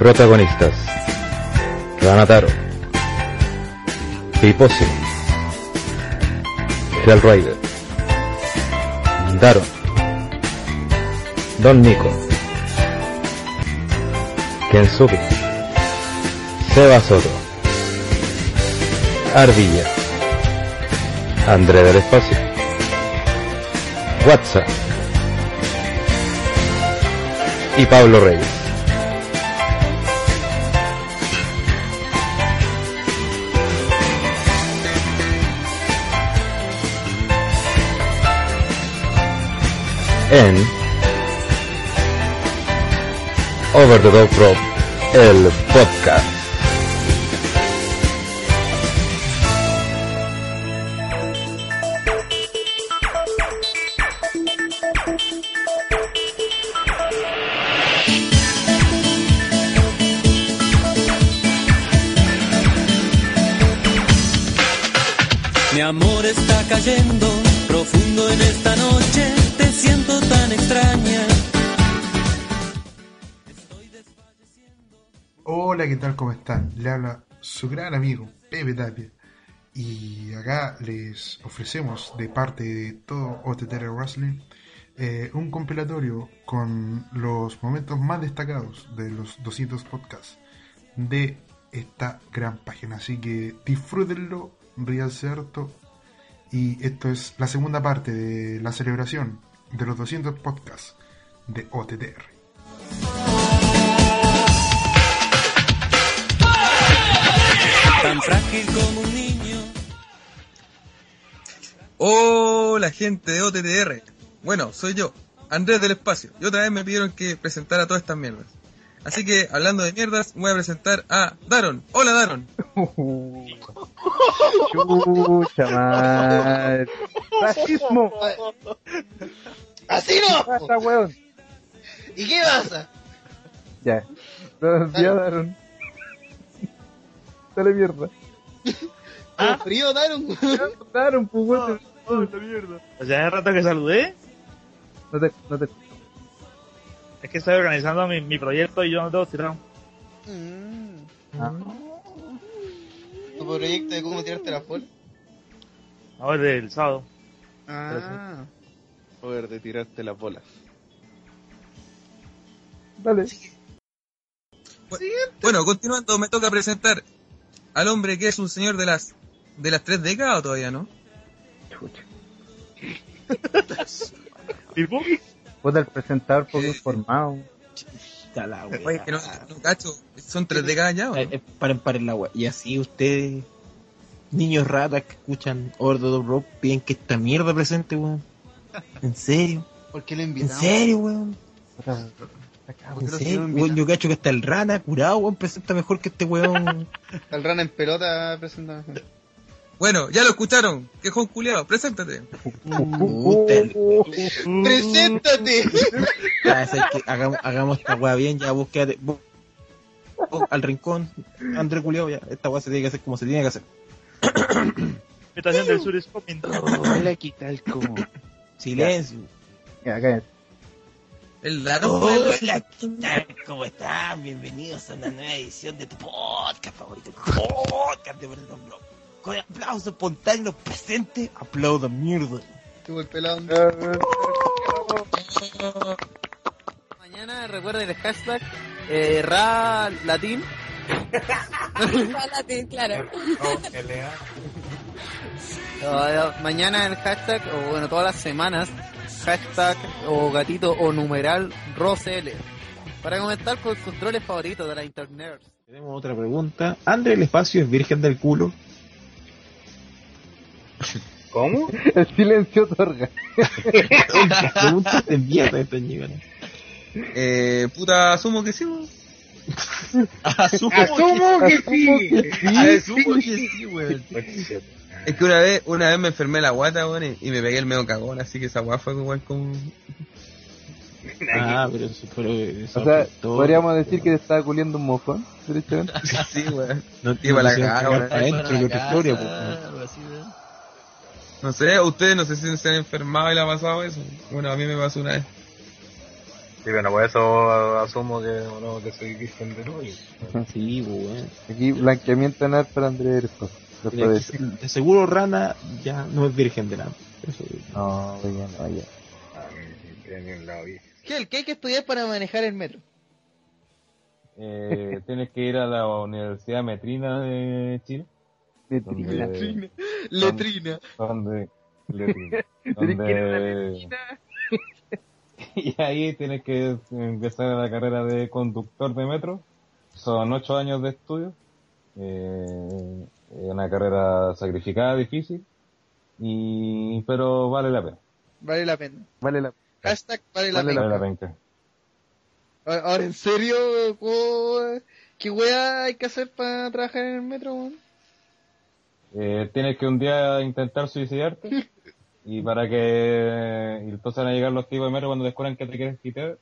Protagonistas. Ranataro. Piposi. Hellrider. Daron. Don Nico. Kensuke. Seba Soto. Ardilla. André del Espacio. WhatsApp. Y Pablo Reyes. En Over the Dog Rock, el podcast. Le habla su gran amigo Pepe Tapia. Y acá les ofrecemos de parte de todo OTTR Wrestling eh, un compilatorio con los momentos más destacados de los 200 podcasts de esta gran página. Así que disfrútenlo, ríanse harto. Y esto es la segunda parte de la celebración de los 200 podcasts de OTTR. Tan frágil como un niño. Hola gente de OTTR. Bueno, soy yo, Andrés del Espacio. Y otra vez me pidieron que presentara todas estas mierdas. Así que, hablando de mierdas, voy a presentar a Daron. Hola Daron. Chucha madre. Racismo. ¡Así ¿Qué no! pasa, weón? ¿Y qué pasa? Ya. Buenos días, Daron. Dale mierda. ¿Ah? frío, Daron? Daron, pues, weón. O sea, hace rato que saludé. No te, no te. Es que estoy organizando mi, mi proyecto y yo no tengo tirado. Mm. Ah. ¿Tu proyecto de cómo tirarte la foto? No, es del sábado. Ah. Poder de tirarte las bolas. Dale. Bueno, continuando, me toca presentar al hombre que es un señor de las de las tres décadas o todavía, ¿no? Chucha. ¿Tipo? Puta, el presentador poco Eh, informado. La wea. Oye, que no, no cacho, son tres décadas ya, ¿o no? Eh, eh, paren, paren la wea. Y así ustedes, niños ratas que escuchan Ordo Rock, piden que esta mierda presente, weón. ¿En serio? ¿Por qué lo ¿En invitamos? serio, weón? Puta, acá, ¿Por ¿En serio? yo cacho que hasta el rana curado, weón, presenta mejor que este weón. El rana en pelota presenta. Bueno, ya lo escucharon. Quejón culiado, preséntate. El- ¡Preséntate! Ya, es que hagamos, hagamos esta wea bien, ya búsquete al rincón, André Culeado, ya, esta wea se tiene que hacer como se tiene que hacer. Invitación del sur es coming. Hola, ¿qué tal? ¿Cómo? Silencio. Ya, cállate. El el- Hola. ¿Cómo están? Bienvenidos a una nueva edición de tu podcast favorito, podcast de Verdon Blog. Con aplauso espontáneo presente, aplauda mierda. Tuvo el pelado. Mañana recuerden el hashtag eh, Ra Latín. Latín, claro. No, no, mañana el hashtag, o bueno, todas las semanas, hashtag o gatito o numeral ROCL. Para comentar con sus troles favoritos de la internet. Tenemos otra pregunta. ¿André el espacio es virgen del culo? ¿Cómo? El silencio otorga. Preguntas de mierda esta ñigana. Eh, puta, asumo que sí, weón. Asumo, ¡Asumo que sí! Asumo que sí, weón. Es que una vez, una vez me enfermé la guata, weón, y, y me pegué el medio cagón, así que esa weá fue igual como... Ah, pero eso fue... O sea, podríamos decir que te estaba culiando un mofón, derechamente. sí, weón. No Iba a la cagada, adentro que otra historia, pues. No sé, ustedes no sé si se han enfermado y le ha pasado eso. Bueno, a mí me pasó una vez. Sí, bueno, por eso asumo que, no, que soy virgen de novio. Sí, weón. Aquí blanqueamiento anal para Andrés De de seguro Rana ya no es virgen de nada. Eso, No, ya no, ya. Ah. ¿Qué, ¿Qué hay que estudiar para manejar el metro? Eh, tienes que ir a la Universidad Metrina de Chile. Letrina. Donde, Letrina. donde, letrina, Tienes que ir a la donde- y ahí tienes que empezar la carrera de conductor de metro. Son ocho años de estudio. Eh, una carrera sacrificada, difícil. Y, pero vale la pena. Vale la pena. Vale la Hashtag vale la Vale pena. Vale la pena. Ahora, en serio, ¿Cómo- ¿qué weá hay que hacer para trabajar en el metro? Eh, tienes que un día intentar suicidarte y para que y entonces van a llegar los tipos de metro cuando descubran que te quieres quitar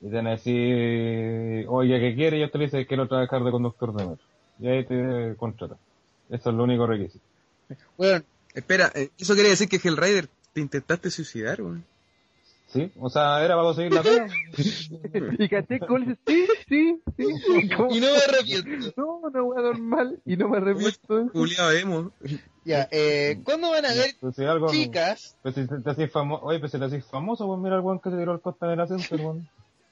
y te van a decir oye ¿qué quieres? y yo te dice quiero trabajar de conductor de metro y ahí te contratan eso es lo único requisito Bueno, Espera, eh, ¿eso quiere decir que Hellrider te intentaste suicidar, weón? sí o sea era para conseguir la pega Y caché dice, sí, sí, sí. ¿Cómo? y no me arrepiento. No, una wea normal y no me arrepiento. Juliado emo. Ya, eh, ¿cuándo van a ver Pues si algo chicas? pues si te haces famoso oye pues si te haces famoso pues mira el weón que se tiró al costa de la Center, weón.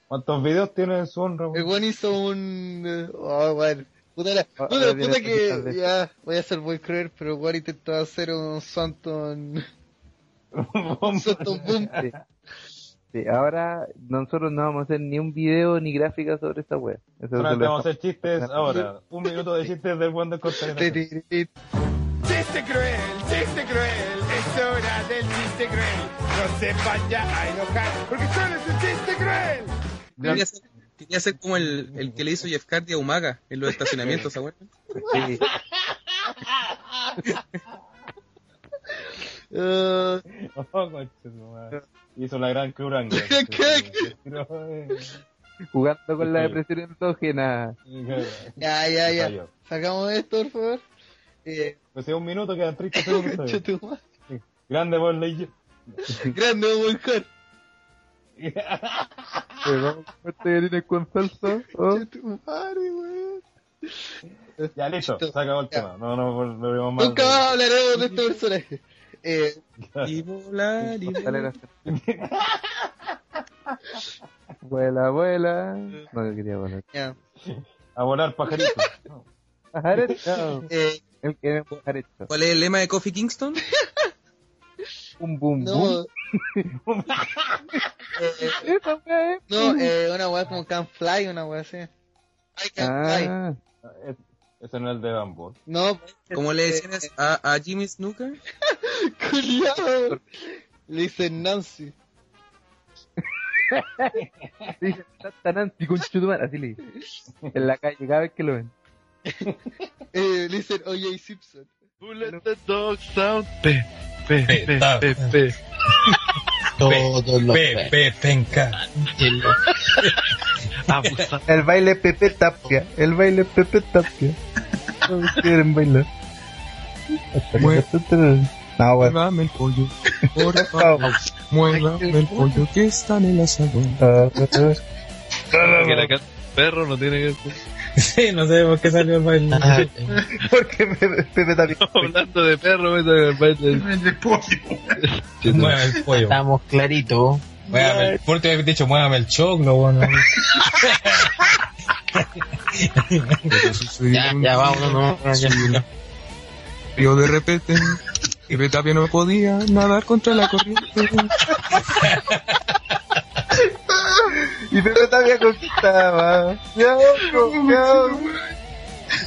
¿cuántos videos tiene en su honra El weón? weón hizo un... eh, Oh, bueno. Puta, la, Ah, puta, ahora puta que. Ya, voy a ser muy cruel, pero weón intentó hacer un santo en... un santo boom. Sí. Sí, ahora nosotros no vamos a hacer ni un video ni gráfica sobre esta wea. Eso lo vamos a hacer chistes ahora un minuto de chistes del la Center. Chiste cruel, chiste cruel, es hora del chiste cruel. No se vaya a enojar, porque solo es un chiste cruel. Quería ser, como el, el que le hizo Jeff Hardy a Umaga en los estacionamientos, ¿se acuerdan? Sí. Oh, madre. Hizo la gran curanga. Jugando con la depresión endógena. ya, ya, ya. Sacamos esto, por favor. Eh, Pues si un minuto quedan 30 segundos. Grande por ley. Grande, vamos a con salsa. ¿oh? Ya listo, se acabó el tema. No, no, no, no vemos más. Nunca más hablaremos de este personaje. Eh, Y volar, y Dale, volar. gracias. Vuela, vuela. No, yo quería volar. A volar pajarito. Pajarito. Eh, El que me pajarito. ¿Cuál es el lema de Coffee Kingston? Bum, bum, no. bum. eh, Esa wea es. No, eh, una weá como Can Fly, una weá así. I can fly. Ah, Es- Ese no es el de Bamboo. No, ¿Cómo le decían eso a, a Jimmy Snooker? culiao. Le dicen Nancy. dice, Santa Nancy con chutumar, así le dice. En la calle, cada vez que lo ven. Eh, le dicen O.J. Simpson. Who let the dogs out? Pe, pe, pe, pe, pe. Todos los pe, penca. Abusa. El baile Pepe Tapia. El baile Pepe Tapia. Todos quieren bailar. No. Muévame el pollo, por favor. Muévame el pollo que está en el asadón. Que la casa perro no tiene que. Sí, no sé por qué salió el baile. Porque Pepe, Pepe Tapia. Hablando de perro, me toca el baile. de pollo. Mueve el pollo. Estamos claritos. Muévame el, por te dicho, muévame el choclo, bueno. Ya, ya, vámonos, no. Ya. Yo de repente, y Betapia no podía nadar contra la corriente. Y Pepe Tapia contestaba. Ya, otro.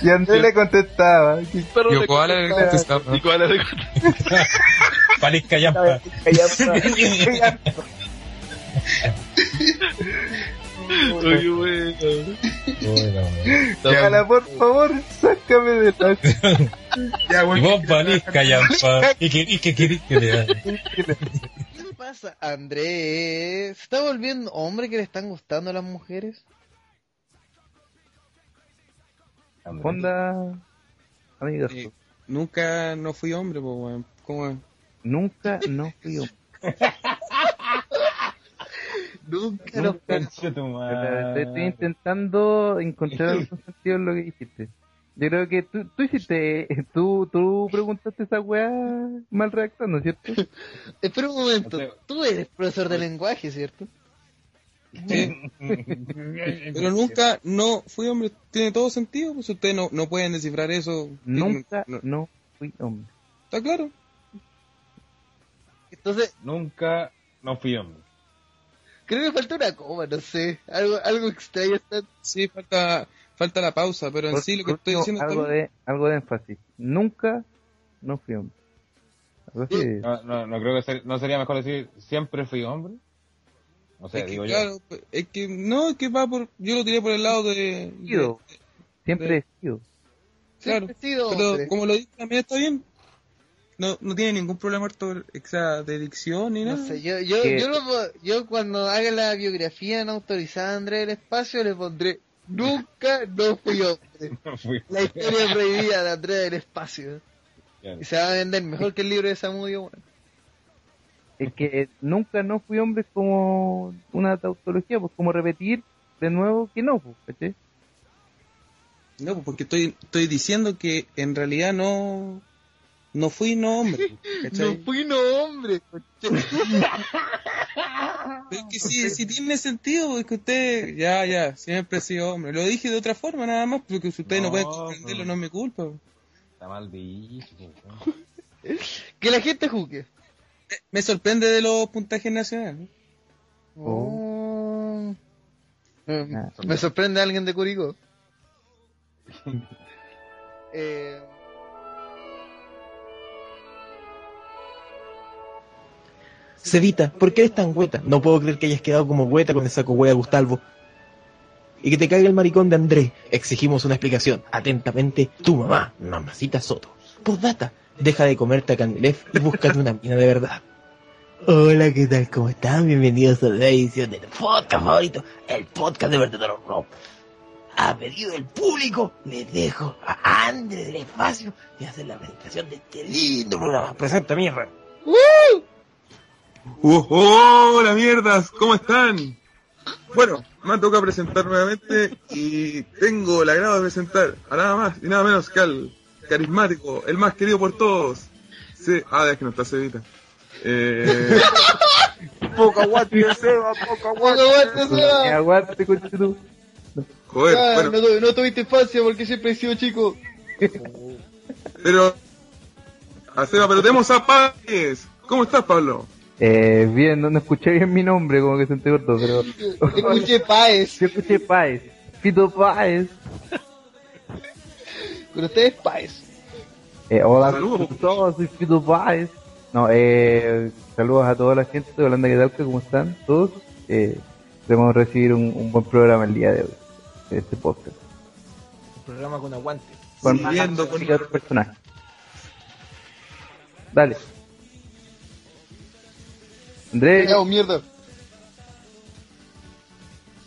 Y Andrés le contestaba. Y koala le contestaba. Y koala le contestaba. Parisca yampa. Oye, bueno. Koala, por favor, sácame de la... Ya, Y vos parisca yampa. ¿Y qué, y qué querés que le haga? ¿Qué le pasa, Andrés? ¿Se está volviendo hombre que le están gustando a las mujeres? Onda, amigas, Eh, nunca no fui hombre, pues, weón. ¿Cómo es? nunca no fui hombre. Nunca madre. Estoy, estoy intentando encontrar algún sentido en lo que dijiste. Yo creo que tú, tú hiciste, tú, tú preguntaste esa weá mal redactando, ¿cierto? Espera un momento. Tú eres profesor de lenguaje, ¿cierto? Sí. Pero nunca no fui hombre. Tiene todo sentido. Pues ustedes no, no pueden descifrar eso. Nunca No- no fui hombre. ¿Está claro? Entonces, Nunca no fui hombre. creo que falta una coma, no sé. Algo, algo extraño está. Sí, falta, falta la pausa, pero en Por- sí lo que estoy diciendo algo de, algo de énfasis. Nunca no fui hombre. No, no, no creo que ser- no sería mejor decir siempre fui hombre. O sea, Es que, digo yo. claro, pues, es que no, es que va por. Yo lo tiré por el lado de. Sido. Siempre he sido. Claro, Siempre he sido pero hombre. como lo dije también está bien. No, no tiene ningún problema orto- o sea, de dicción ni No nada. sé, yo, yo, yo, lo yo cuando haga la biografía no autorizada de Andrés del Espacio le pondré Nunca no fui hombre. No fui. La historia prohibida de Andrés del Espacio. Claro. Y se va a vender mejor que el libro de Samudio. weón. Es que nunca no fui hombre es como una tautología, pues como repetir de nuevo que no, pues, ¿cachai? No, pues, porque estoy, estoy diciendo que en realidad no. No fui no hombre. ¿cachai? No fui no hombre. Pero es que sí, sí tiene sentido, es que usted, ya, ya, siempre he sido hombre. Lo dije de otra forma nada más, porque si ustedes no, No, pueden comprenderlo, no es mi culpa. Está mal dicho. Que la gente juzgue. Me sorprende de los puntajes nacionales. Oh. Me, Ah. me sorprende alguien de Curicó. eh, Cevita, ¿por qué eres tan hueta? No puedo creer que hayas quedado como hueta con el saco hueá Gustavo. Y que te caiga el maricón de Andrés. Exigimos una explicación. Atentamente, tu mamá, mamacita Soto. Postdata, deja de comerte a Candelef y búscate una mina de verdad. Hola, ¿qué tal? ¿Cómo están? Bienvenidos a la edición de tu podcast favorito, el podcast de verdadero rock. A pedido del público, les dejo a Andrés del espacio y hacer la presentación de este lindo programa. Presenta mierda. Uh, hola mierdas, ¿cómo están? Bueno, me toca presentar nuevamente y tengo el agrado de presentar a nada más y nada menos que al carismático, el más querido por todos. Sí, ah, es que no está Cevita. Eh, Poco aguante, Seba, poco Poco aguante, Seba. Que aguante, tú. joder, ah, bueno, no, tu- no tuviste infancia porque siempre he sido chico. pero... A Seba, pero tenemos a Páez. ¿Cómo estás, Pablo? Eh, bien, no, no escuché bien mi nombre, como que se te cortó, pero... Escuché Paez. Yo escuché Páez. Fito Páez. Pero usted es Paez. Eh, hola Saludos. a todos, soy Fito Páez. No, eh, saludos a toda la gente de Holanda que tal, ¿cómo están? Todos. Eh, esperemos recibir un, un buen programa el día de hoy, de este podcast. Un programa con aguante. Con más con- personajes. Dale. Andrés, Ya, mierda.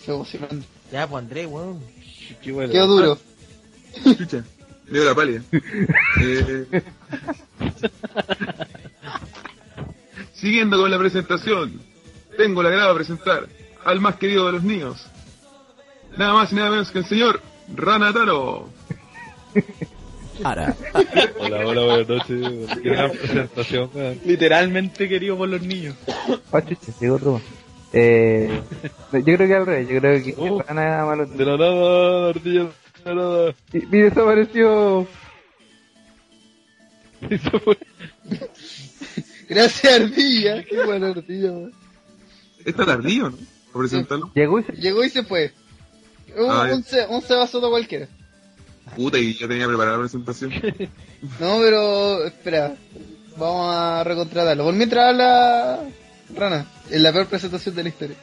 Se emocionando. Ya, pues Andrés, weón. Quedó duro. Chucha, me dio la pálida. Eh, Siguiendo con la presentación, tengo el agrado de presentar al más querido de los niños. Nada más y nada menos que el señor Ranataro. Hola, hola, buenas noches. Qué gran presentación. Literalmente querido por los niños. llegó otro más. Eh, yo creo que al revés, yo creo que Oh. para nada malo. De la nada, ardilla, de la nada. Y, y desapareció. Y se fue. Gracias, Ardilla. Qué buena Ardilla, weón. Está tardío, ¿no? Por presentarlo. Llegó y se... Llegó y se fue. Un, Ah, un, se- un Seba Soto cualquiera. Puta, y ya tenía preparada la presentación. No, pero espera. Vamos a recontratarlo. Por mientras habla Rana. En la peor presentación de la historia.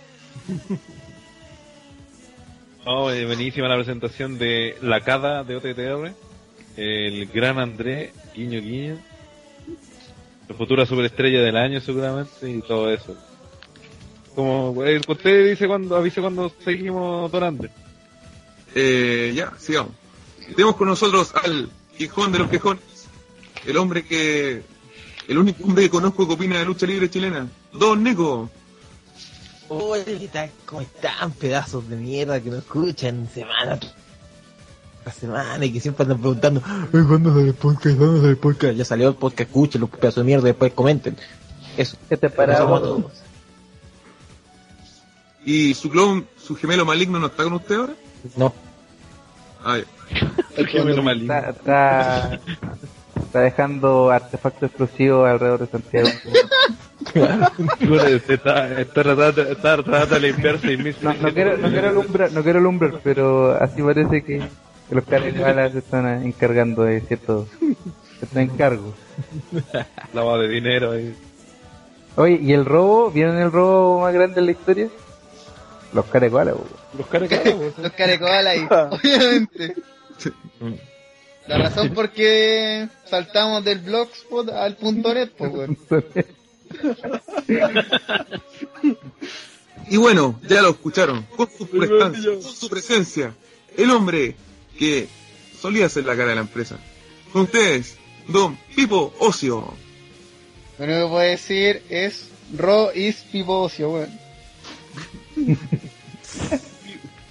Oh, eh, buenísima la presentación de la CADA de OTTR. El gran Andrés, guiño guiño. La futura superestrella del año seguramente y todo eso. Como eh, usted dice cuando avise cuando seguimos Don Andrés. Eh, ya, sigamos. Tenemos con nosotros al quijón de los quejones. El hombre que... El único hombre que conozco que opina de lucha libre chilena. Don Nico. Hola, ¿cómo están, pedazos de mierda que no escuchan semana tras semana y que siempre andan preguntando, "Ay, ¿cuándo sale el podcast? ¿Cuándo sale el podcast? Ya salió el podcast, escuchen los pedazos de mierda y después comenten. Eso. ¿Qué te todos. ¿Y su clon, su gemelo maligno no está con usted ahora? No. Ah, ya. El gemelo maligno. Está, está, está dejando artefactos explosivos alrededor de Santiago. Está, está tratando, está tratando de limpiar 6.000 No, no quiero, no quiero alumbrar, no quiero alumbrar, pero así parece que, que los carnavales se están encargando de ciertos, ciertos encargos. Lavado de dinero ahí. Oye, ¿y el robo? ¿Vieron el robo más grande de la historia? Los carecualas, po. Los carecualas. Los obviamente. La razón por qué saltamos del blogspot al punto net, pues. Y bueno, ya lo escucharon, con su prestancia, con su presencia, el hombre que solía ser la cara de la empresa. Con ustedes, Don Pipo Ocio. Lo único que puedo decir es Ro is Pipo Ocio, weón.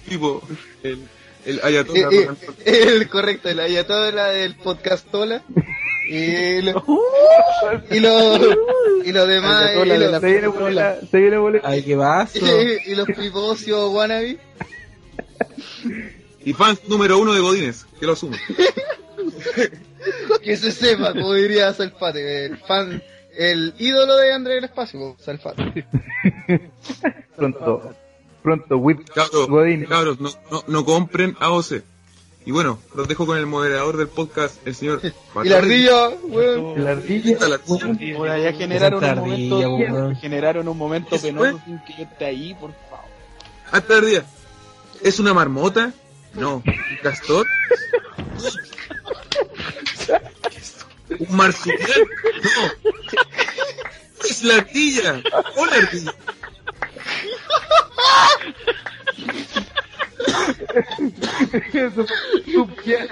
Pipo, el, el ayatollah Eh, eh, Ronald- el correcto, el ayatola del podcastola. Y lo, y lo, y lo demás, y, Ayatollah de lo- la Se viene boleta, se viene. Ay, qué vaso. y los Pipocio wannabe. Y fan número uno de Godines, que lo asume. Que se sepa, como diría Salfate, el fan, el ídolo de André del Espacio, Salfate. Pronto, pronto, whip Cabros, Godín. cabros, no, no, no compren AOC. Y bueno, los dejo con el moderador del podcast, el señor Y la ardilla, weón. La ardilla. Está la ardilla. Por allá generaron un ardilla, momento, generaron un momento ¿Eso penoso sin que yo esté ahí, por favor. Hasta el día. ¿Es una marmota? No. ¿Un castor? ¿Un marsupial? No. Es la ardilla. Hola ardilla. Eso, su pie-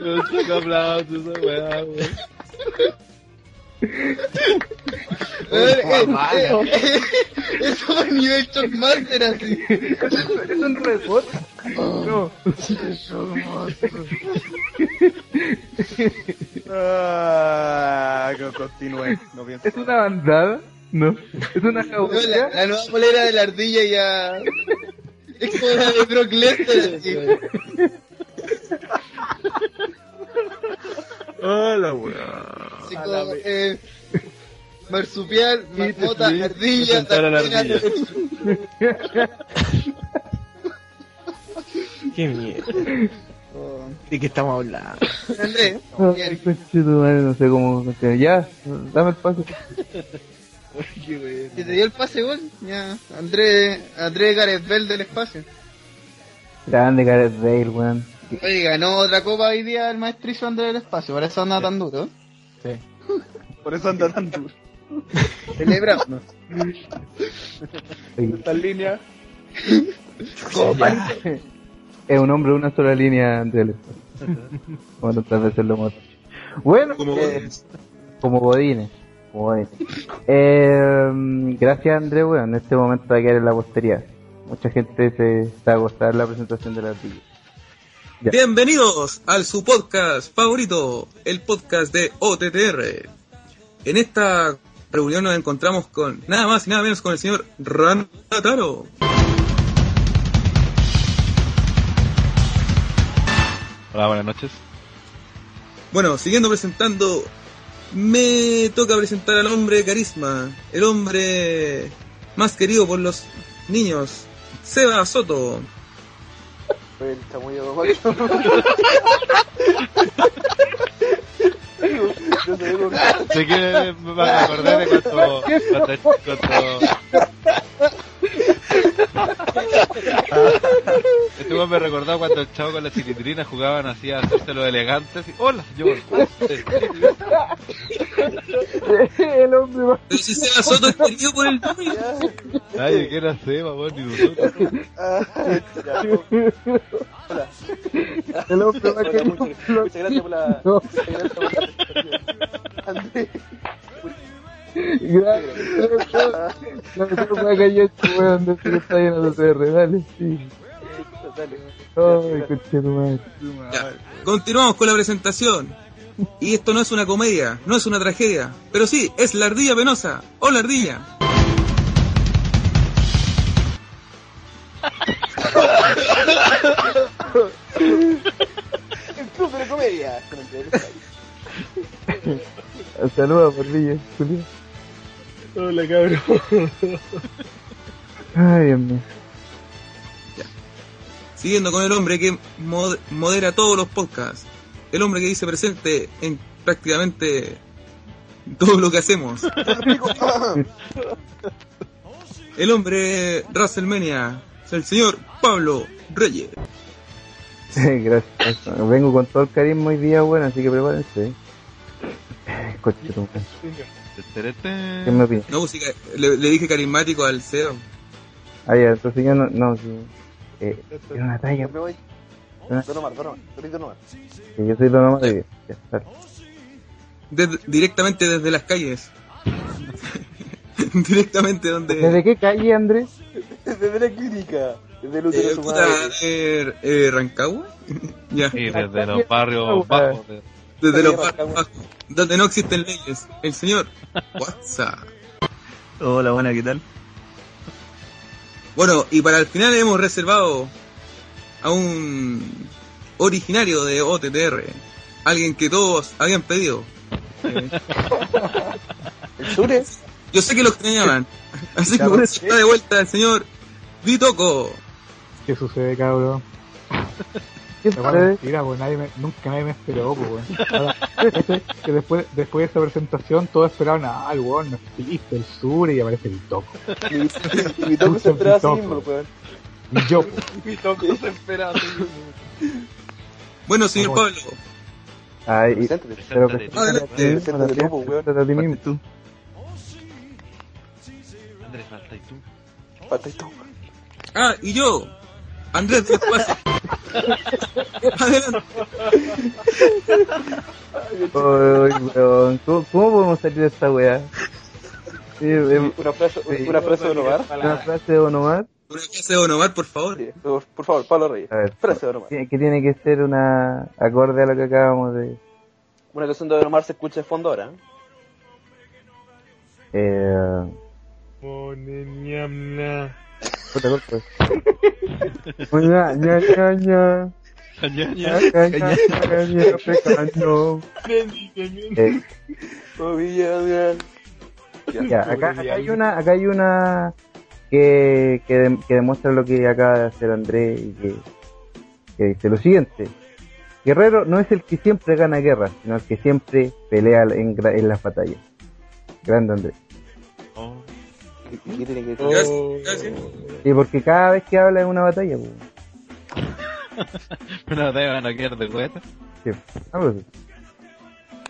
Los saca aplausos, esa weá, Eso fue nivel Shockmaster así. es un. No. Ah, continúe, no pienso. ¿Es una bandada? No. ¿Es una Weón, La, jauría? la nueva polera de la ardilla ya. Es como la de Brock Lesnar. Hola, weá. Así como, eh, marsupial, marmota, ardilla, la tartana, ardilla. Qué mierda. ¿De qué estamos hablando? Andrés, tu madre, no sé cómo. Ya, dame el paso. Si te dio el pase gol, ya. Andrés, Andrés Gareth Bell del espacio. Grande Gareth Bale, weón. Oye, ganó otra copa hoy día el maestrizo Andrés del espacio, por eso anda tan duro. Por eso anda tan duro. Celebramos. Esta línea. Es un hombre de una sola línea el Bueno, otras veces lo hemos. Bueno, Como eh, Godines. como Godines. Godines. Eh, gracias André, bueno, en este momento va a quedar en la posteridad. Mucha gente se está a gozar la presentación de la ardilla. Ya. Bienvenidos al su podcast favorito, el podcast de OTTR. En esta reunión nos encontramos con nada más y nada menos con el señor Ranataro. Hola, buenas noches. Bueno, siguiendo presentando, me toca presentar al hombre de carisma, el hombre más querido por los niños, Seba Soto. El chamullo macho. Sé que me acordé de cuando, cuando, cuando Este weón me recordó cuando el chavo con la cilindrina jugaban así a hacerse lo elegante. Así, Hola, yo. el hombre más... Pero si Seba Soto es querido por el niño. Nadie quiere hacer, weón, ni nosotros. Hola. El hombre más querido muchas, muchas gracias por la. No. Muchas gracias por la. Gracias. No me puedo callar este weón de que está lleno de CR, dale, sí. Ay, coche tu Continuamos con la presentación. Y esto no es una comedia, no es una tragedia, pero sí, es la ardilla penosa. ¡Hola ardilla! El club de comedia. Saludos por Villa, Julio. Hola, cabrón. Ay, Dios mío. Siguiendo con el hombre que mod- modera todos los podcasts. El hombre que dice presente en prácticamente todo lo que hacemos. El hombre WrestleMania. Es el señor Pablo Reyes. Gracias. Vengo con todo el carisma hoy día, bueno, así que prepárense. Coche. ¿Qué me opinas? No, música. Le, le dije carismático al CEO. Ah, ya, entonces yo no, no, sí. Eh, era una talla, Me voy. Ah. Don Omar, Don Omar, Don Omar. que yo soy Don Omar y ya está. Desde- directamente desde las calles. directamente donde. ¿Desde qué calle, Andrés? Desde la clínica. Desde el Eh, útero de su madre. eh, eh, Rancagua. ya. Sí, desde los barrios bajos. de- Desde los barrios bajos, donde no existen leyes. El señor WhatsApp. Hola, buena, ¿qué tal? Bueno, y para el final hemos reservado a un originario de OTTR. Alguien que todos habían pedido. ¿El Sure? Yo sé que lo extrañaban. Así que por está de vuelta el señor Vitoco. ¿Qué sucede, cabrón? Pues nadie me, nunca nadie me esperó, pues. Ahora, ese- que después, después de esa presentación todos esperaban a, al weón, no listo, el sur y aparece el toco. Y mi toco se esperaba a sí mismo, weón. Y yo, Mi toco se esperaba mismo. Bueno, señor. Pablo. Ay, y- Preséntate. pero Preséntate. preséntate Preséntate weón. tú. Andrés, falta y tú. Falta tú. Ah, y yo, Andrés. Weón, ¿Cómo, ¿Cómo podemos salir de esta weá? Sí, em, Una frase, Sí. una frase de Don Omar. una frase de Don Omar. Una clase de Don Omar, por favor. Sí, Por, por favor, Pablo Reyes. A ver, Frase de Don Omar. que que tiene que ser una acorde a lo que acabamos de... Una canción de Don Omar se escucha de fondo ahora. Eh, puta, corta. Ña, ña, ña. Eh, Oh. Ya, acá, acá hay una, acá hay una que, que, de- que demuestra lo que acaba de hacer Andrés y que, que dice lo siguiente. Guerrero no es el que siempre gana guerras, sino el que siempre pelea en, en las batallas. Grande Andrés. Oh. ¿Y qué tiene que decir? gracias. Sí, porque cada vez que habla es una batalla, pues. Una te van a quedar de vuelta. Sí, algo así.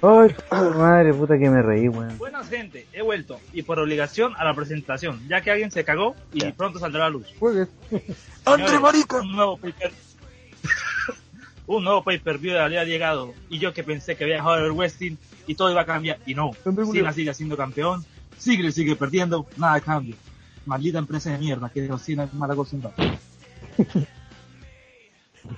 Ay, madre puta que me reí, weón. Buenas gente, he vuelto y por obligación a la presentación, ya que alguien se cagó y pronto saldrá a la luz. Juegues. ¡Andre Marica! Un nuevo paper. un nuevo pay-per-view había llegado y yo que pensé que había dejado el wrestling y todo iba a cambiar y no. Sigue siendo campeón, sigue sigue perdiendo, nada cambia. Maldita empresa de mierda que es mal acostumbrado.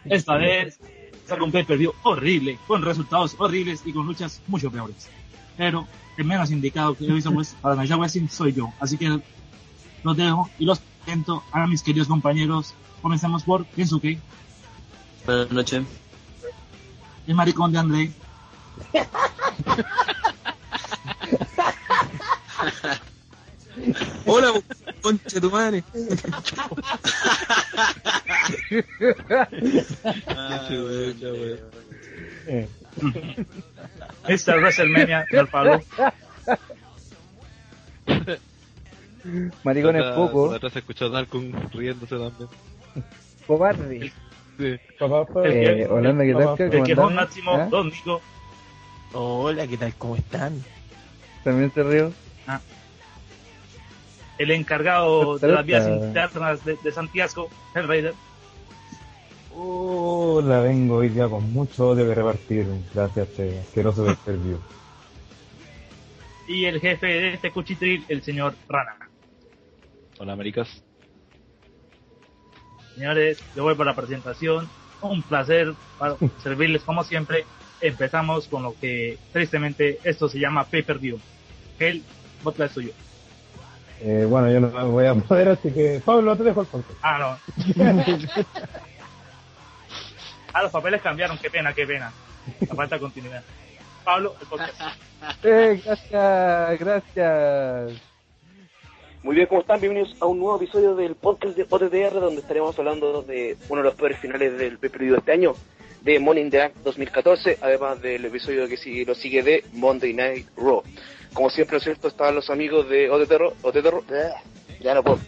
Esta vez saca un pay-per-view horrible, con resultados horribles y con luchas mucho peores. Pero el menos indicado que he visto pues, para analizar wrestling soy yo. Así que los dejo y los presento a mis queridos compañeros. Comenzamos por Kensuke, Buenas noches. el maricón de André, Hola, concha tu madre. Mr. WrestleMania del Pablo, Maricón es poco. Atrás se escuchó Dalcon riéndose también. Cobarde. Sí. Eh, Holanda, ¿qué tal? ¿Ah? Don Nico, Hola, ¿qué tal? ¿Cómo están? También se rió. el encargado de las vías internas de, de Santiago, el Raider, Hola, vengo hoy día con mucho odio que repartir gracias a este asqueroso pay-per-view. y el jefe de este cuchitril, el señor Rana. Hola, Américas. Señores, yo voy para la presentación. Un placer para servirles como siempre. Empezamos con lo que tristemente esto se llama Pay Per View. El botla es suyo. Eh, bueno, yo no me voy a poder, así que Pablo, te dejo el podcast. Ah, no. ah, los papeles cambiaron. Qué pena, qué pena. La falta de continuidad. Pablo, el podcast. Eh, gracias, gracias. Muy bien, ¿cómo están? Bienvenidos a un nuevo episodio del podcast de OTTR, donde estaremos hablando de uno de los peores finales del periodo de este año, de Money in the Bank 2014, además del episodio que sigue, lo sigue de Monday Night Raw. Como siempre, ¿no es cierto? Estaban los amigos de OTTR, OTTR, ah, ya no puedo.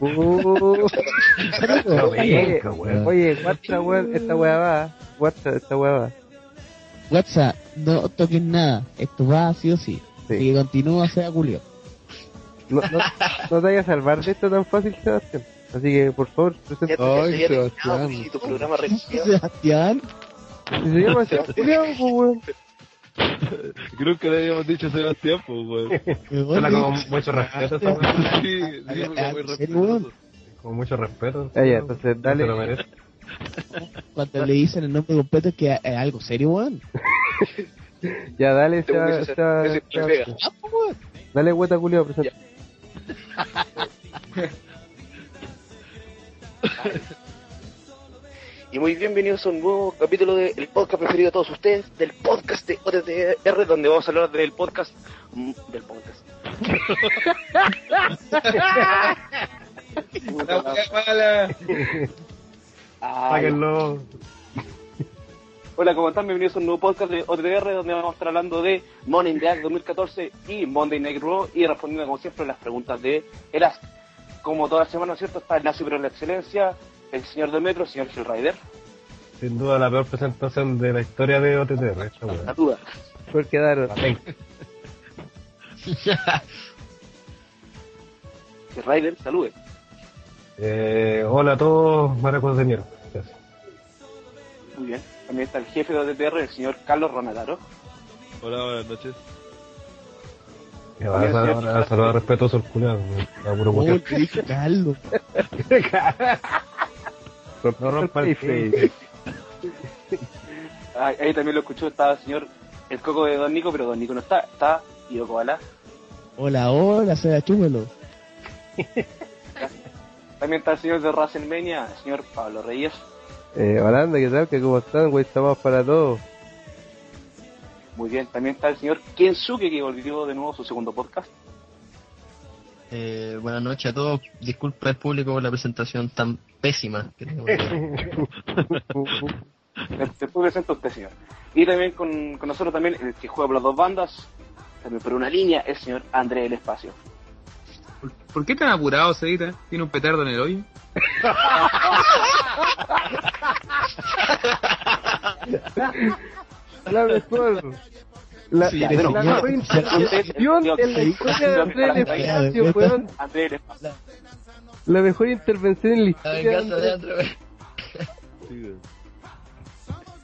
Uh, oye, oye, WhatsApp, weón, esta weá va. WhatsApp, esta weá va. WhatsApp, no toques nada. Esto va sí o sí. Que continúa sea Julio. No, no, no te vayas a salvar de esto tan fácil, Sebastián. Así que, por favor, presenta. Ya te- ya te- terminado, y tu programa recién. Sebastián. Si se llama Sebastián, pues, weón. Creo que le habíamos dicho a Sebastián, pues, weón. Suena mucho respeto, esa. Sí, sí. Con mucho respeto. Ya, entonces, dale. Se lo merece. Cuando le dicen el nombre completo es que es algo serio, weón. Ya, dale, pues, weón. Dale, hueta, Julio, presenta. muy bienvenidos a un nuevo capítulo del podcast preferido de todos ustedes, del podcast de OTTR, donde vamos a hablar del podcast. mm, del podcast. Sáquenlo. Hola, ¿cómo están? Bienvenidos a un nuevo podcast de OTTR, donde vamos a estar hablando de Money in the Bank 2014 y Monday Night Raw y respondiendo, como siempre, las preguntas de El Ask. Como toda la semana, ¿no es cierto? Está el Nazi Pero la Excelencia, el señor de Metro, el señor Phil Rider. Sin duda la peor presentación de la historia de OTTR. La duda. Por quedaron. El Rider, salude. Eh, hola a todos, maracos de mierda. Gracias. Muy bien. También está el jefe de OTTR, el señor Carlos Ronalaro. Hola, buenas noches. Me va a saludar, respetuoso el culiado. Carlos. No rompa el Face. Ah, ahí también lo escuchó, estaba el señor, el coco de Don Nico, pero Don Nico no está, está Ido Koala. Hola, hola, Seba, chúmelo. También está el señor de WrestleMania, el señor Pablo Reyes. Eh, Holanda, ¿qué tal? ¿Qué cómo están, güey? Estamos para todos. Muy bien, también está el señor Kensuke, que volvió de nuevo a su segundo podcast. Eh, buenas noches a todos. Disculpa al público por la presentación tan pésima que tengo. Después presenta usted, señor. Y también con, con nosotros también el que juega por las dos bandas, también por una línea, el señor André del Espacio. ¿Por qué tan apurado, Cedita? ¿Tiene un petardo en el hoyo? La mejor. La, Sí, la, eres la intervención en la historia de Andrés weón. La mejor intervención en la historia de de Andrés. André.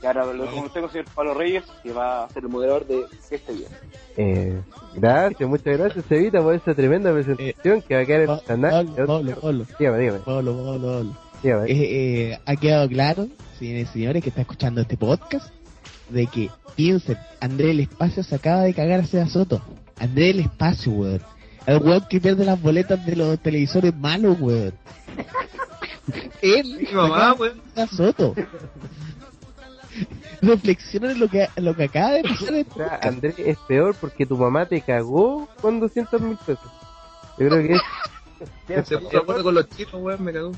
Y ahora lo el señor Pablo Reyes, que va a ser el moderador de este día. Eh, gracias, muchas gracias, Evita, por esa tremenda presentación que va a quedar en el canal. Pablo, Pablo, Pablo. Dígame, dígame, Pablo, Pablo, Pablo. dígame. Eh, eh, ha quedado claro, señores y señores, que está escuchando este podcast, de que piensen, André del Espacio se acaba de cagar a Soto. André del Espacio, weón. El weón que pierde las boletas de los televisores malos, weón. Él, Mi mamá, weón. Seba Soto. Reflexionen en lo que, lo que acaba de pasar O sea, Andrés es peor porque tu mamá te cagó con 200 mil pesos. Yo creo que es. Se puso de acuerdo con los chicos, weón, me cagó.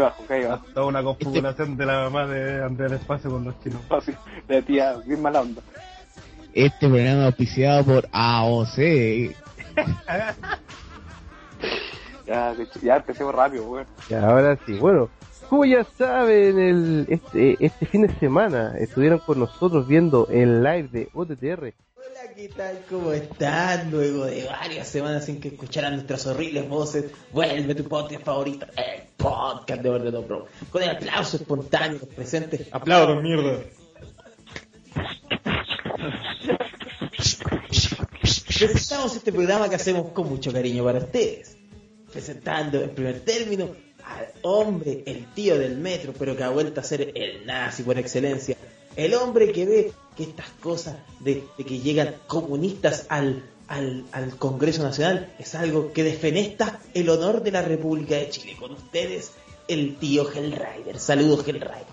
Bajo, bajo. Toda una confabulación de la mamá de Andrés del Espacio con los chinos. De tía, bien mala onda. este programa auspiciado por AOC. Ya, ya empecemos rápido, weón. Y ahora sí, bueno, como ya saben, el, este, este fin de semana estuvieron con nosotros viendo el live de OTTR. ¿Qué tal? ¿Cómo están? Luego de varias semanas sin que escucharan nuestras horribles voces, vuelve tu podcast favorito, el podcast de Bordeaux Pro. Con el aplauso espontáneo presente. ¡Aplausos, mierda! Presentamos este programa que hacemos con mucho cariño para ustedes. Presentando en primer término al hombre, el tío del metro, pero que ha vuelto a ser el nazi por excelencia. El hombre que ve que estas cosas de, de que llegan comunistas al, al, al Congreso Nacional es algo que defenesta el honor de la República de Chile. Con ustedes, el tío Hellrider. Saludos, Hellrider.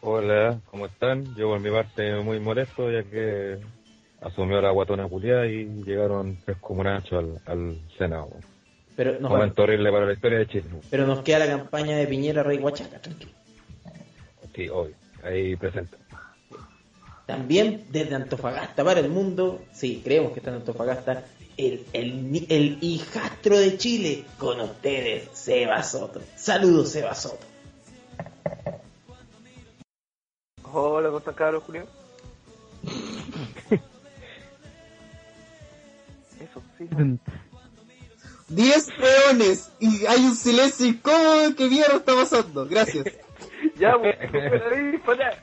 Hola, ¿cómo están? Yo por mi parte muy molesto ya que asumió la guatona culiada y llegaron tres comunachos al, al Senado. Pero nos, Momento horrible para la historia de Chile. pero nos queda la campaña de Piñera Rey Huachaca, tranquilo. Sí, hoy. Ahí presente. También desde Antofagasta para el mundo, sí, creemos que está en Antofagasta, el, el, el hijastro de Chile, con ustedes, Seba Soto. Saludos, Seba Soto. Hola, ¿cómo están, cabros, Julio? Eso, sí. 10 peones y hay un silencio incómodo. ¿Qué mierda está pasando? Gracias. Ya, pues, ahí, para.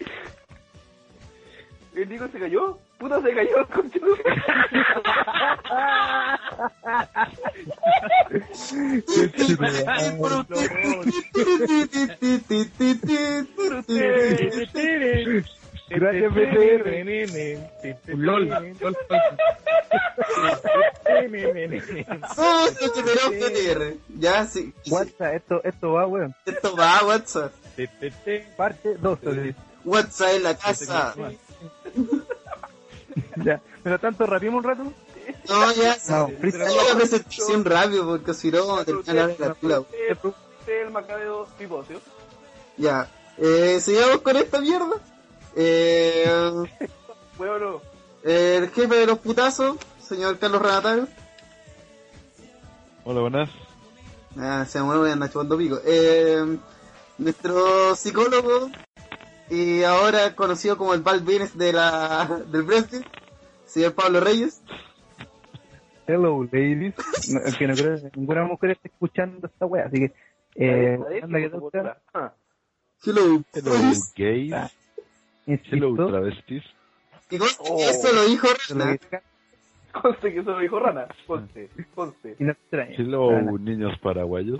¿El Nico se cayó? Puta, se cayó, conchudo. Gracias, BTR. LOL. Ya, sí. WhatsApp, esto, esto va, weón. Esto va, WhatsApp. Parte 2. WhatsApp en la casa. ya. Pero tanto rapimos un rato. No, ya. No, la presentación rápido porque si no, termina la película. Es el Macabeo Pipocio. Ya. Eh, sigamos con esta mierda. Eh, Bueno, el jefe de los putazos, señor Carlos Renatario. Hola, buenas. Ah, se mueve y anda chupando pico. Eh, nuestro psicólogo y ahora conocido como el Val Venus de la, del Brexit, señor Pablo Reyes. Hello, ladies. No, es que no creo que ninguna mujer esté escuchando esta wea, así que. Eh, ¿qué usted? Hello. Hello, gays. Hello, Insisto. travestis. Y conste que eso lo dijo Rana. conste que eso lo dijo Rana. Conste, conste. Y no extraña. Hello, Rana. niños paraguayos.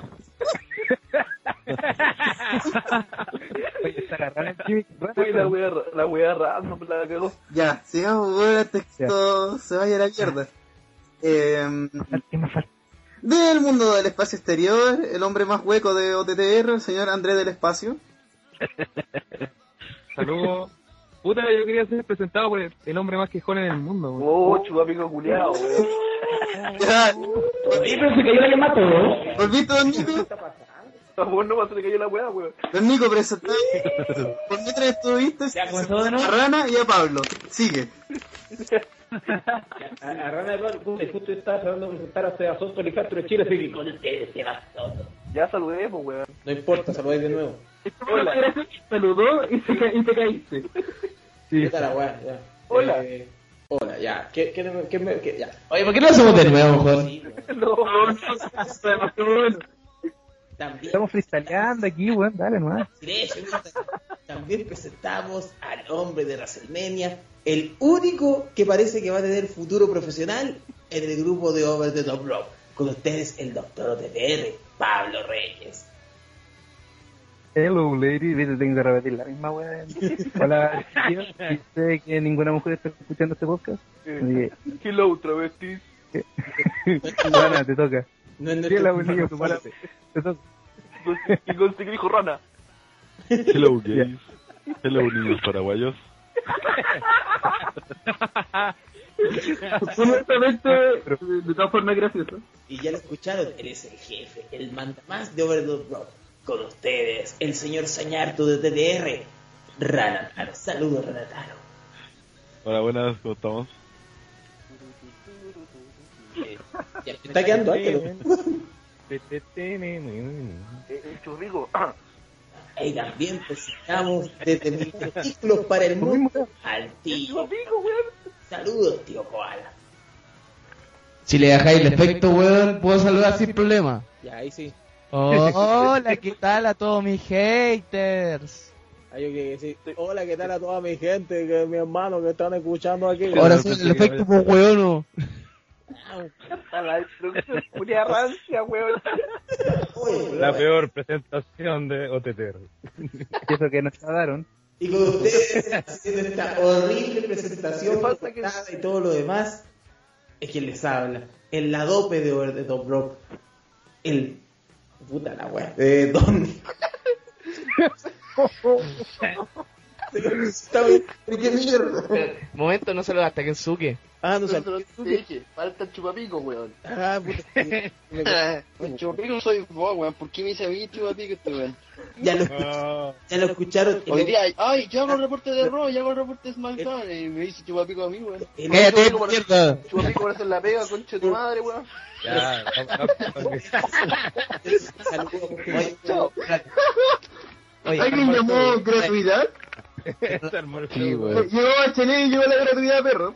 Oye, está la rana en Jimmy, rana, Uy, la weón. wea, la wea random la cagó. Ya, sigamos, weón, antes que esto se vaya a la mierda. Eh, del mundo del espacio exterior, el hombre más hueco de OTTR, el señor Andrés del Espacio. Saludos. Puta, yo quería ser presentado por el, el hombre más quejón en el mundo. weón. Oh, chupapico culiao, weón. Ya, pero se cayó la Yamato, ¿no? ¿Volviste, don Nico? Bueno, más se le cayó la weá, weón. Don Nico, presentá. Por mientras estuviste, a Rana y a Pablo. Sigue. A, a Rana de Pablo, justo estaba tratando de presentar a Seba Soto, el hijastro de Chile, así que con ustedes, Seba Soto. Ya saludé, pues, weón. No importa, saludéis de nuevo. Hola. Saludó y se, ca- y te caíste. ¿Qué tal la wea? Ya. Hola. Eh, hola, ya. ¿Qué, qué, qué, me- qué- ya. Oye, ¿por qué no lo hacemos de nuevo, mejor? No, no, está demasiado bueno. También, Estamos freestyleando aquí, weón. Dale, nomás. Silencio, también presentamos al hombre de WrestleMania, el único que parece que va a tener futuro profesional en el grupo de Over the Top Rope. Con ustedes, el doctor OTTR, Pablo Reyes. Hello, lady. Viste, tengo que repetir la misma weá. Hola, tío. Y sé que ninguna mujer está escuchando este podcast. Hello, travestis. Rana, te toca. No es Sí, la nuestro- Y conste que dijo Rana. Hello, gays. Hello, niños paraguayos. Honestamente, de todas formas, gracioso. Y ya lo escucharon, él es el jefe, el manda más de Over the Top Rope. Con ustedes, el señor Sañarto de TDR, Ranataro. Saludos, Ranataro. Hola, buenas, ¿cómo estamos? Ya, te está quedando alto. El churrico. Y también presentamos desde mis testículos para el mundo al tío. Saludos, tío Koala. Si le dejáis el efecto, weón, puedo saludar sin problema. Ya, ahí sí. Hola, ¿qué tal a todos mis haters? Hay que decir, hola, ¿qué tal a toda mi gente, que mi hermano que están escuchando aquí? Ahora sí, el efecto por hueono. La destrucción puria rancia, weón. La peor presentación de OTTR. Eso que nos pagaron. Y con ustedes haciendo esta horrible presentación y todo lo demás, es quien les habla. El ladope de Over the Top Rock. El. Puta la wea. De Don. Está bien. ¿Qué mierda? Momento, no saluda hasta Kensuke. Ah, no sé. te dije, falta el chupapico, weón. Ah, puta. El chupapico soy vos, weón. ¿Por qué me dice a mí chupapico este weón? Ya lo, ya lo escucharon. Hoy día, ay, yo hago el reporte de Raw, yo hago el reporte de SmackDown. Y me dice chupapico a mí, weón. Cállate, mierda. Chupapico para hacer la pega, concha de tu madre, weón. Ya, Chao. Oye, ¿Alguien llamó gratuidad? Sí, weón. Llegó a Chile y llegó la gratuidad, perro.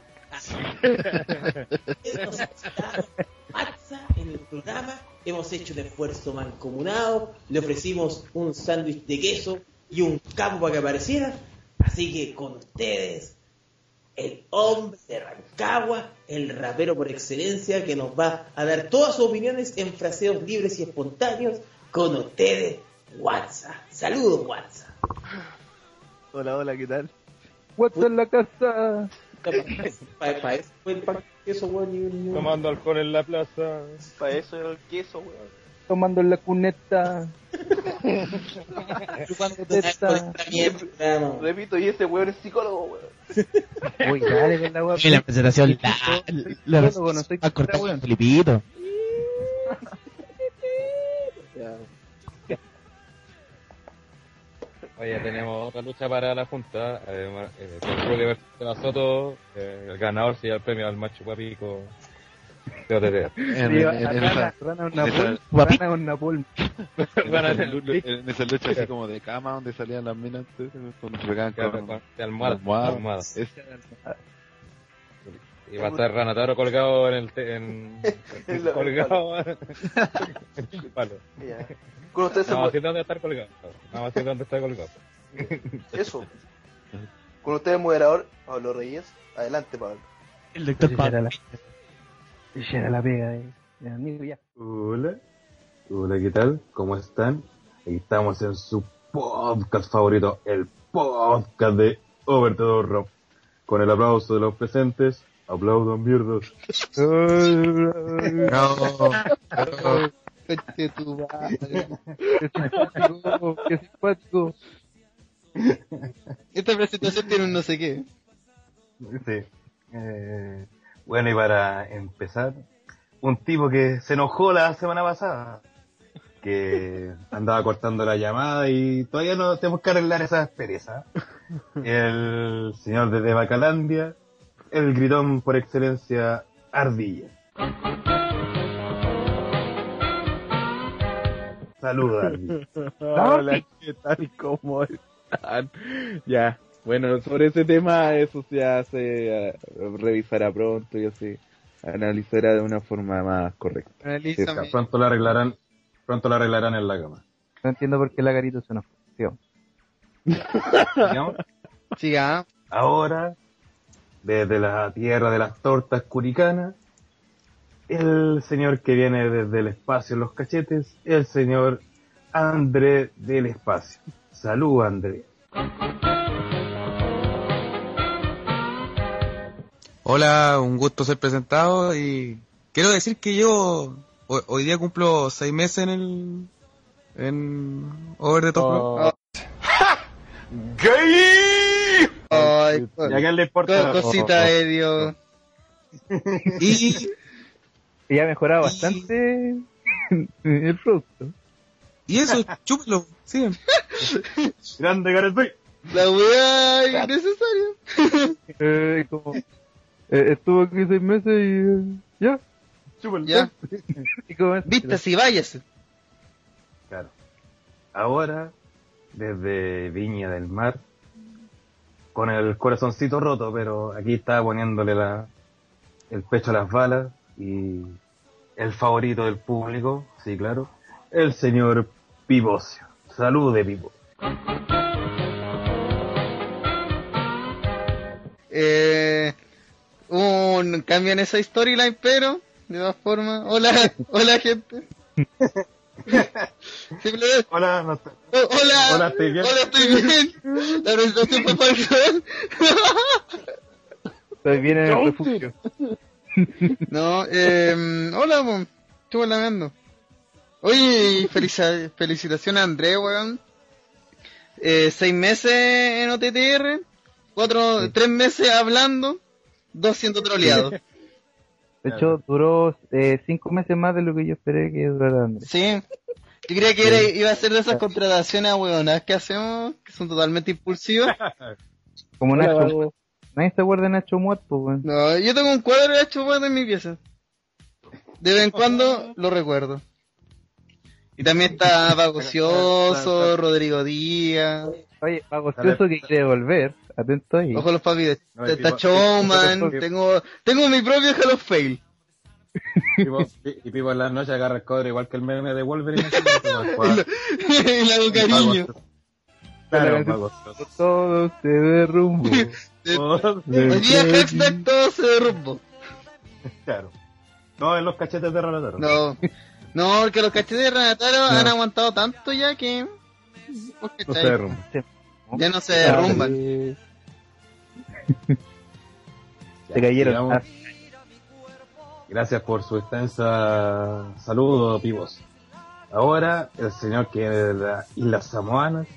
Hemos estado Matza en el programa, hemos hecho un esfuerzo mancomunado, le ofrecimos un sándwich de queso y un campo para que apareciera. Así que con ustedes, el hombre de Rancagua, el rapero por excelencia que nos va a dar todas sus opiniones en fraseos libres y espontáneos. Con ustedes, WhatsApp. Saludos, WhatsApp. Hola, hola, ¿qué tal? WhatsApp en la casa. Para eso fue el pan queso, weón, y un- Tomando alcohol en la plaza. Para eso el queso, weón. Tomando en la cuneta. Repito, y ese weón es psicólogo, weón. Uy, dale con la weá. Y la presentación, la, la, Oye, tenemos otra lucha para la Junta. Eh, eh, versus Seba Soto. Eh, el ganador se lleva el premio al macho guapico de OTT. Rana, a en, esa- lucha así como de cama donde salían las minas antes, con con con- almohada, almohada. Y va a estar Ranataro colgado en el. te- En, En colgado en el palo. Ya. Con ustedes se Vamos a mueve. decir dónde está colgado. Vamos a decir dónde está colgado. Eso. Con ustedes, moderador, Pablo Reyes. Adelante, Pablo. El doctor Pablo. la, esa era la pega, eh. Amigo, ya. Hola, hola, ¿qué tal? ¿Cómo están? Aquí estamos en su podcast favorito, el podcast de Over Rock. Con el aplauso de los presentes, aplaudan mierdas. Conche tu madre. Qué simpático, qué simpático. Esta presentación tiene un no sé qué. Sí. Eh, bueno, y para empezar, un tipo que se enojó la semana pasada, que andaba cortando la llamada y todavía no tenemos que arreglar esa pereza. El señor de Bacalandia, el gritón por excelencia, Ardilla. Saluda, Ardilla. Hola, ¿qué tal? ¿Cómo están? Ya, bueno, sobre ese tema, eso ya se eh, revisará pronto y así analizará de una forma más correcta. Sea, pronto lo arreglarán, pronto lo arreglarán en la cama. No entiendo por qué la carita se enojó. Sigamos. ¿Sigamos? Siga. Ahora, desde la tierra de las tortas curicanas, el señor que viene desde el espacio en los cachetes, el señor André del espacio. Salud, André. Hola, un gusto ser presentado y quiero decir que yo hoy, hoy día cumplo seis meses en el en Over the Top Rock. ¡Gay! Ay, ¿Y a quién le importa? co- cosita de Dios. Y Y ha mejorado bastante el producto. y eso, chúpelo, sí. Grande Gareth Bale. La weá innecesaria. Eh, como, eh, estuvo aquí seis meses y eh, ya. Ya. Y como es- Vista, si váyase. Claro. Ahora, desde Viña del Mar, con el corazoncito roto, pero aquí estaba poniéndole la, el pecho a las balas y el favorito del público, sí, claro, el señor Pivocio. Salude, Pipo. Eh, un cambio en esa storyline, pero de todas formas, hola, hola gente. Simplemente- Hola, no Oh, hola, Hola, ¿estoy bien? Hola, estoy bien. La presentación fue falsa. Estoy bien en el refugio. No, eh, hola, po. estuvo lameando. Oye, felici- felicitaciones a André, weón. Eh, seis meses en OTTR, cuatro, tres meses hablando, dos siendo troleados. De hecho, duró eh, cinco meses más de lo que yo esperé que durara Andrés. Sí. Yo creía que era, iba a ser de esas contrataciones a que hacemos, que son totalmente impulsivas. Como Hola, Nacho Vago. Muerto. Nadie se acuerda de Nacho Muerto, weón. No, yo tengo un cuadro hecho weón en mi pieza. De vez en cuando lo recuerdo. Y también está Vagocioso, Rodrigo Díaz. Oye, Vagocioso que quiere volver. Atento ahí. Ojo los papi, No, está Showman, tengo, tengo mi propio Hello Fail. Y Pipo en las noches agarra el cobre igual que el meme de Wolverine. y le hago cariño. Claro. Todo se derrumbó. Hoy día hashtag todo se derrumbó. Claro. No, en los cachetes de Ranataro. No, no, porque los cachetes de Ranataro No. han aguantado tanto ya que... porque No se derrumban. Ya no se derrumban. Se cayeron. Ah, Gracias por su extensa saludo, Pibos. Ahora, el señor que viene de las Islas Samoanas,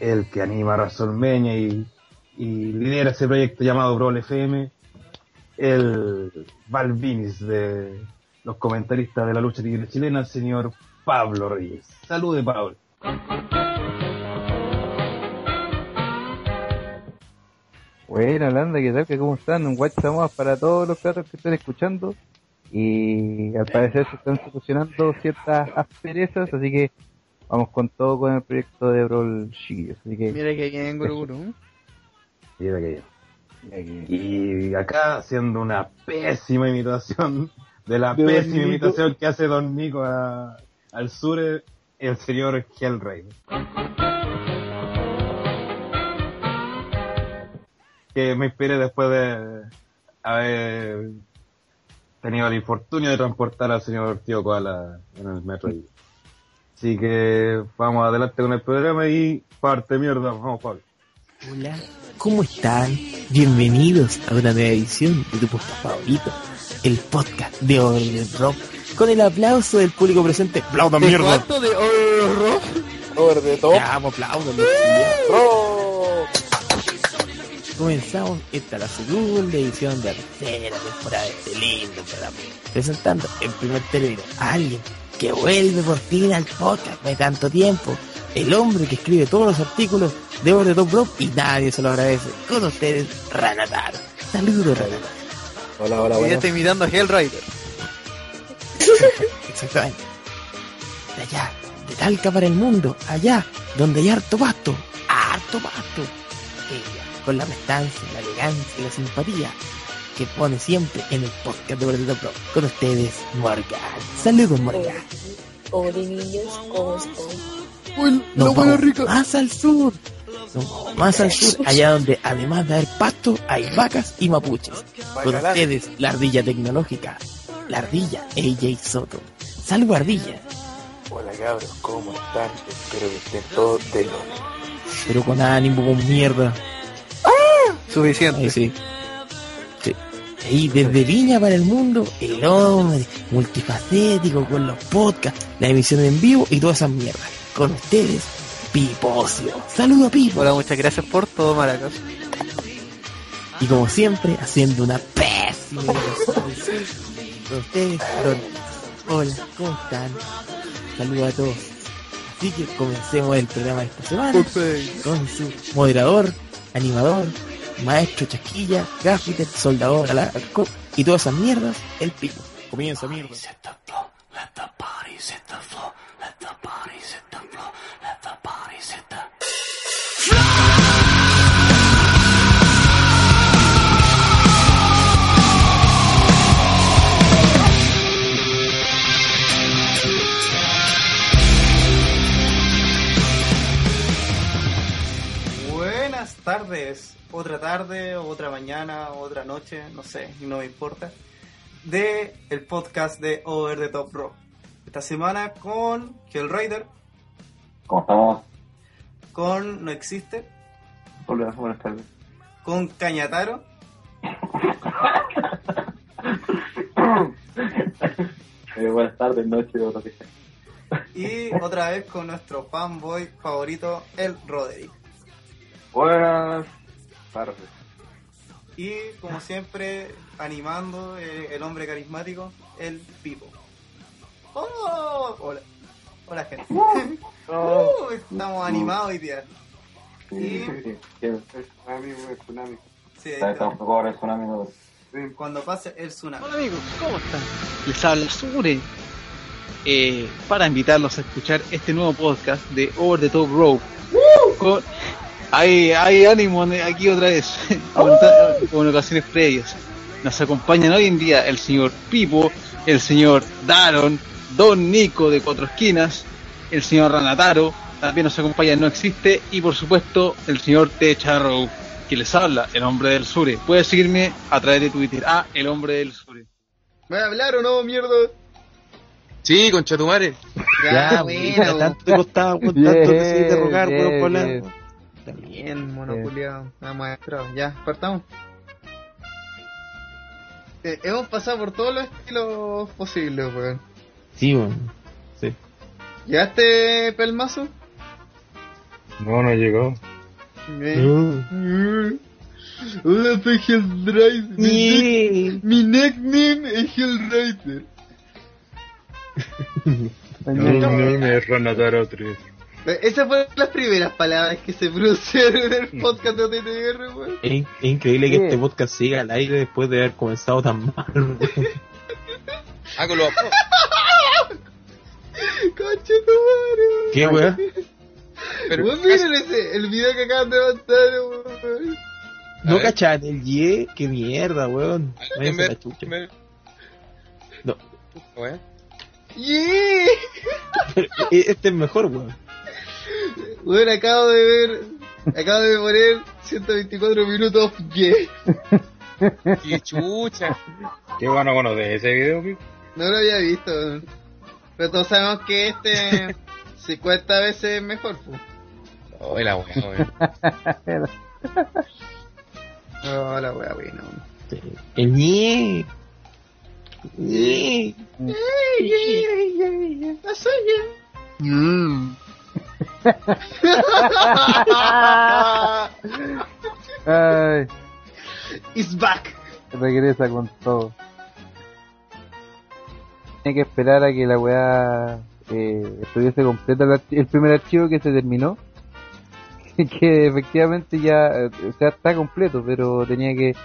el que anima a Razormeña y, y lidera ese proyecto llamado Brawl FM, el Balvinis de los comentaristas de la lucha libre chilena, el señor Pablo Reyes. Salude, Pablo. Bueno, Holanda, ¿qué tal? ¿Qué ¿Cómo están? Un guacho Samoa para todos los gatos que están escuchando. Y al parecer se están solucionando ciertas asperezas, así que vamos con todo con el proyecto de Brawl Chiquillos. Así que Mira que bien, Guru Guru. Mira que Y acá haciendo una pésima imitación de la De pésima imitación que hace Don Nico a- al sur, eh, el señor Hellraiser. Que me inspiré después de haber tenido el infortunio de transportar al señor Tío Koala en el metro. Así que vamos adelante con el programa y parte mierda, vamos Pablo. Hola, ¿cómo están? Bienvenidos a una nueva edición de tu podcast favorito, el podcast de the Rock, con el aplauso del público presente. ¡Aplaudan ¿De mierda! cuánto de horror? Over top. Ya, pues, aplaudan. Comenzamos esta la segunda edición de la tercera temporada de este lindo programa. Presentando en primer término a alguien que vuelve por fin al podcast de tanto tiempo. El hombre que escribe todos los artículos de Over the Top Rock y nadie se lo agradece. Con ustedes, Ranataro. Saludos, Ranataro. Hola, hola, Ya está imitando a Hellrider. Exactamente. De allá, de Talca para el mundo, allá, donde hay harto pasto, harto pasto. Ella, con la prestancia, la elegancia y la simpatía que pone siempre en el podcast de Verdad Pro. Con ustedes, Morgan. Saludos, Morgan. Hola niños, ¿cómo están? Nos vamos más al sur. Más al sur, allá donde además de haber pasto, hay vacas y mapuches. Con ustedes, la ardilla tecnológica. La ardilla AJ Soto. Salvo ardilla. Hola cabros, ¿cómo están? Espero que estén todos de lo pero con ánimo, con mierda. Suficiente. Ahí sí. Sí. Y desde Viña para el mundo, el hombre multifacético con los podcasts, la emisión en vivo y todas esas mierdas. Con ustedes, Pipocio. Saludos, Pipo. Hola, muchas gracias por todo, Maracas. Y como siempre, haciendo una pésima ustedes, Lorenzo. Hola, ¿cómo están? Saludos a todos. Así que comencemos el programa de esta semana con su moderador, animador, maestro chasquilla, gaffiter, soldador, alarco y todas esas mierdas, el pico. Comienza mierda. Buenas tardes, otra tarde, o otra mañana, o otra noche, no sé, no me importa, de el podcast de Over the Top Rock. Esta semana con Hellraider, ¿Cómo estamos? con No Existe, Hola, buenas tardes. con Cañataro Eh, buenas tardes, noches o lo que sea. y otra vez con nuestro fanboy favorito, el Roderick. Buenas Y como siempre, animando eh, el hombre carismático, el Pipo. ¡Oh! Hola, hola gente. Oh. Uh, estamos animados hoy día. Sí, Y sí, sí. El tsunami, el tsunami. Sí, ahí Está- está. Estamos por el tsunami. ¿no? cuando pase el tsunami. Hola amigos, ¿cómo están? Les habla Sure eh, para invitarlos a escuchar este nuevo podcast de Over the Top Rope. Con- hay, hay ánimo aquí otra vez, como como en ocasiones previas. Nos acompañan hoy en día el señor Pipo, el señor Daron, Don Nico de Cuatro Esquinas, el señor Ranataro, también nos acompaña No Existe y por supuesto el señor Techarrow, que les habla, el hombre del Sure. Puedes seguirme a través de Twitter, a el hombre del Sure. ¿Voy a hablar o no, mierda? Sí, concha tu madre. Ya, bueno. tanto te costaba, tanto te rogar, weón, bien, por hablar. bien. weón. También, monoculeado, nada más Ya, partamos. Eh, hemos pasado por todos los estilos posibles, weón. Sí, weón. Sí. ¿Llegaste, Pelmazo? No, no llegó. Mm. Hola, soy Hellraider. Mi, mi nickname es Hellraider. No, no, me Ranataro 3. Eh, Esas fueron las primeras palabras que se pronunciaron en el podcast de OTTR, weón. Es, in- es increíble que Sí. este podcast siga al aire después de haber comenzado tan mal, weón. Ah, con los Concha tu madre, weón. ¿Qué, weón? Pero- Weón, miren ese, el video que acaban de mandar, weón. No cachan el ye, qué mierda, weón. Váyanse a la chucha. No, Weón. Yeah. e- este es mejor, weón. Weón, acabo de ver, acabo de poner 124 minutos yeah. Qué chucha. Qué bueno conocer ese video, Pipo. No lo había visto. Pero todos sabemos que este 50 veces mejor, pues. Oh, la wea buena, El ñe. ñe. Ay, It's back. regresa con todo. Tiene que esperar a que la weá eh, estuviese completa el, primer archivo que se terminó. que efectivamente ya, eh, o sea, está completo, pero tenía que, eh,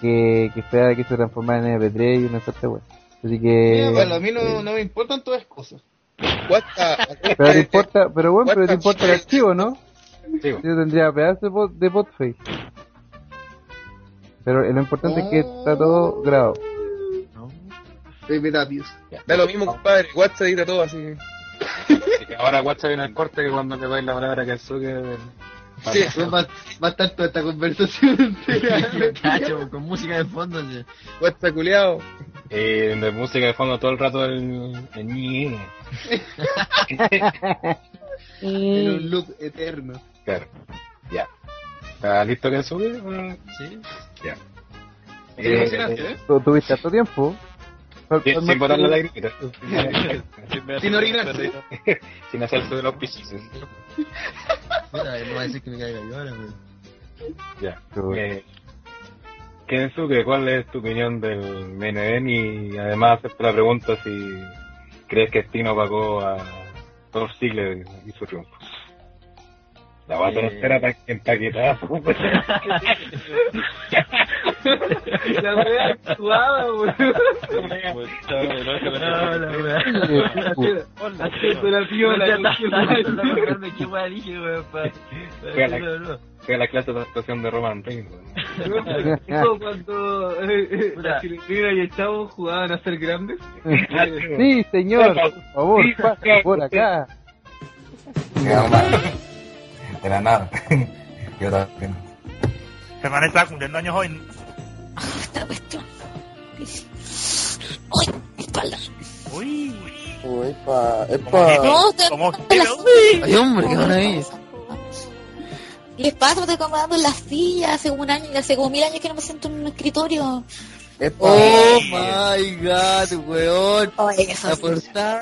que, que esperar a que se transformara en MP3 y una suerte weá. Así que... bueno, a mí no, no me importan todas las cosas. Pero te importa, pero bueno, pero te importa el archivo, ¿no? Sí. Yo tendría pedazos de, pod- de podface. Pero lo importante es que está todo grabado. Baby Tapius. Da lo mismo, compadre. WhatsApp edita todo así. Ahora WhatsApp viene el corte que cuando le dais la palabra que Kazuke. Sí, va, va a estar toda esta conversación entera. Cacho, con música de fondo. sí. WhatsApp culiao. Eh, de música de fondo todo el rato el, el en un loop eterno. Claro. Ya. ¿Está listo Kazuke? Sí. Ya. ¿eh? ¿Tú tuviste harto tiempo? Sin, sin botar la lagrimita. Sin orinarse. sin hacerse de los pisos. Mira, no va a decir que me caiga yo ahora, weón. Ya. Kensuke, ¿cuál es tu opinión del MNN? Y además hacerte la pregunta si crees que Stino pagó a Dolph Ziggler y su triunfo. La va a tener Eh. empaquetada. La wea actuada, weón. Haciendo la la clase de actuación de Roman Reigns. Como cuando eh, eh, la chilindrina y el chavo jugaban a ser grandes. Sí, señor, por favor, pasa por acá. De la nada. Yo también. Germán está cumpliendo años hoy. Esta cuestión. ¡Uy! Mi espalda. Uy. Uy, epa. hippie. No, Ay, hombre, qué maravilla. Les paso, estoy acomodando en la silla hace un año, hace como mil años que no me siento en un escritorio. Oh my god, weón. Oye, eso La sí. portada.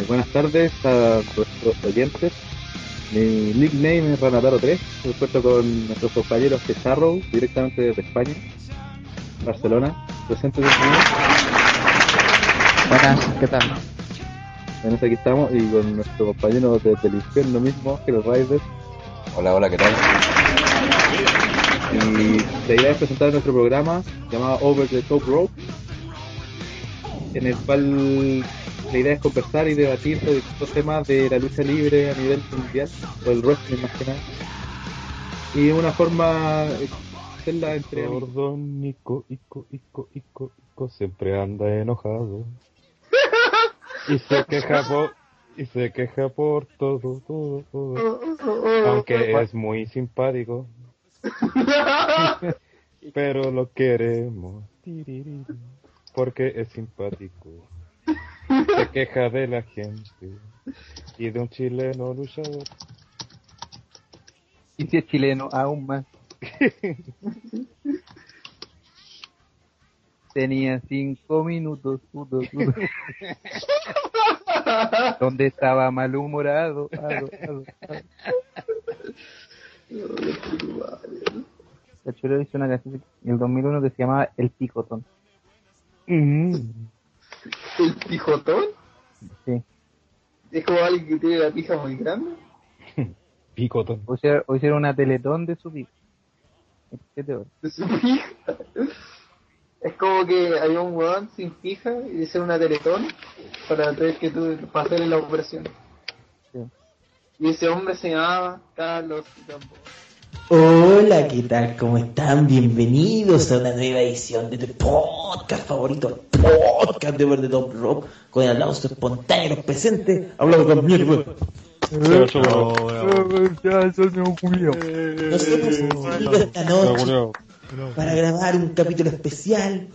Eh, buenas tardes a nuestros oyentes. Mi nickname es Ranataro3. Me encuentro con nuestros compañeros de Charrow, directamente desde España, Barcelona. Presente Buenas, ¿qué tal? Bueno, aquí estamos y con nuestro compañero desde el infierno mismo, Hero Rider. Hola, hola, ¿qué tal? Y la idea es presentar nuestro programa llamado Over the Top Rope, en el cual la idea es conversar y debatir sobre distintos temas de la lucha libre a nivel mundial, o el wrestling más que nada. Y de una forma hacerla entre amigos. Gordo, Nico, Ico, Ico, Ico, Ico, siempre anda enojado. Y se queja por, y se queja por todo, todo, todo. Aunque es muy simpático. Pero lo queremos. Porque es simpático. Se queja de la gente. Y de un chileno luchador. Y si es chileno, aún más. Tenía cinco minutos, puto, puto. donde estaba malhumorado. ado, ado, ado. La Chuleo hizo una canción en el 2001 que se llamaba El Picotón. ¿El pijotón? Sí. ¿Es como alguien que tiene la pija muy grande? Picotón. O sea, o hicieron una teletón de su pico. ¿Qué te De su pija. Es como que había un weón sin pija y hicieron una teletón para tener que tú, para hacerle la operación. Sí. Y ese hombre se llamaba Carlos Gamboa. Hola, ¿qué tal? ¿Cómo están? Bienvenidos a una nueva edición de tu podcast favorito, el podcast de Verde Top Rock, con el aplauso espontáneo los presentes, hablando con mierda. Nos hemos unido esta noche para grabar un capítulo especial,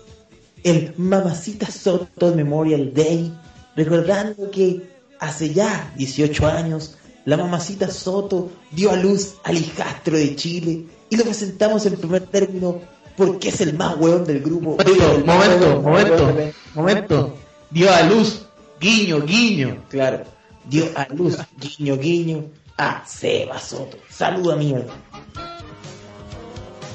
el Mamacita Soto Memorial Day, recordando que hace ya 18 años la Mamacita Soto dio a luz al hijastro de Chile y lo presentamos en primer término porque es el más hueón del grupo. Momento, momento, momento, momento. Dio a luz, guiño, guiño, claro. Dio a luz, guiño, guiño, a Seba Soto. Saluda mierda.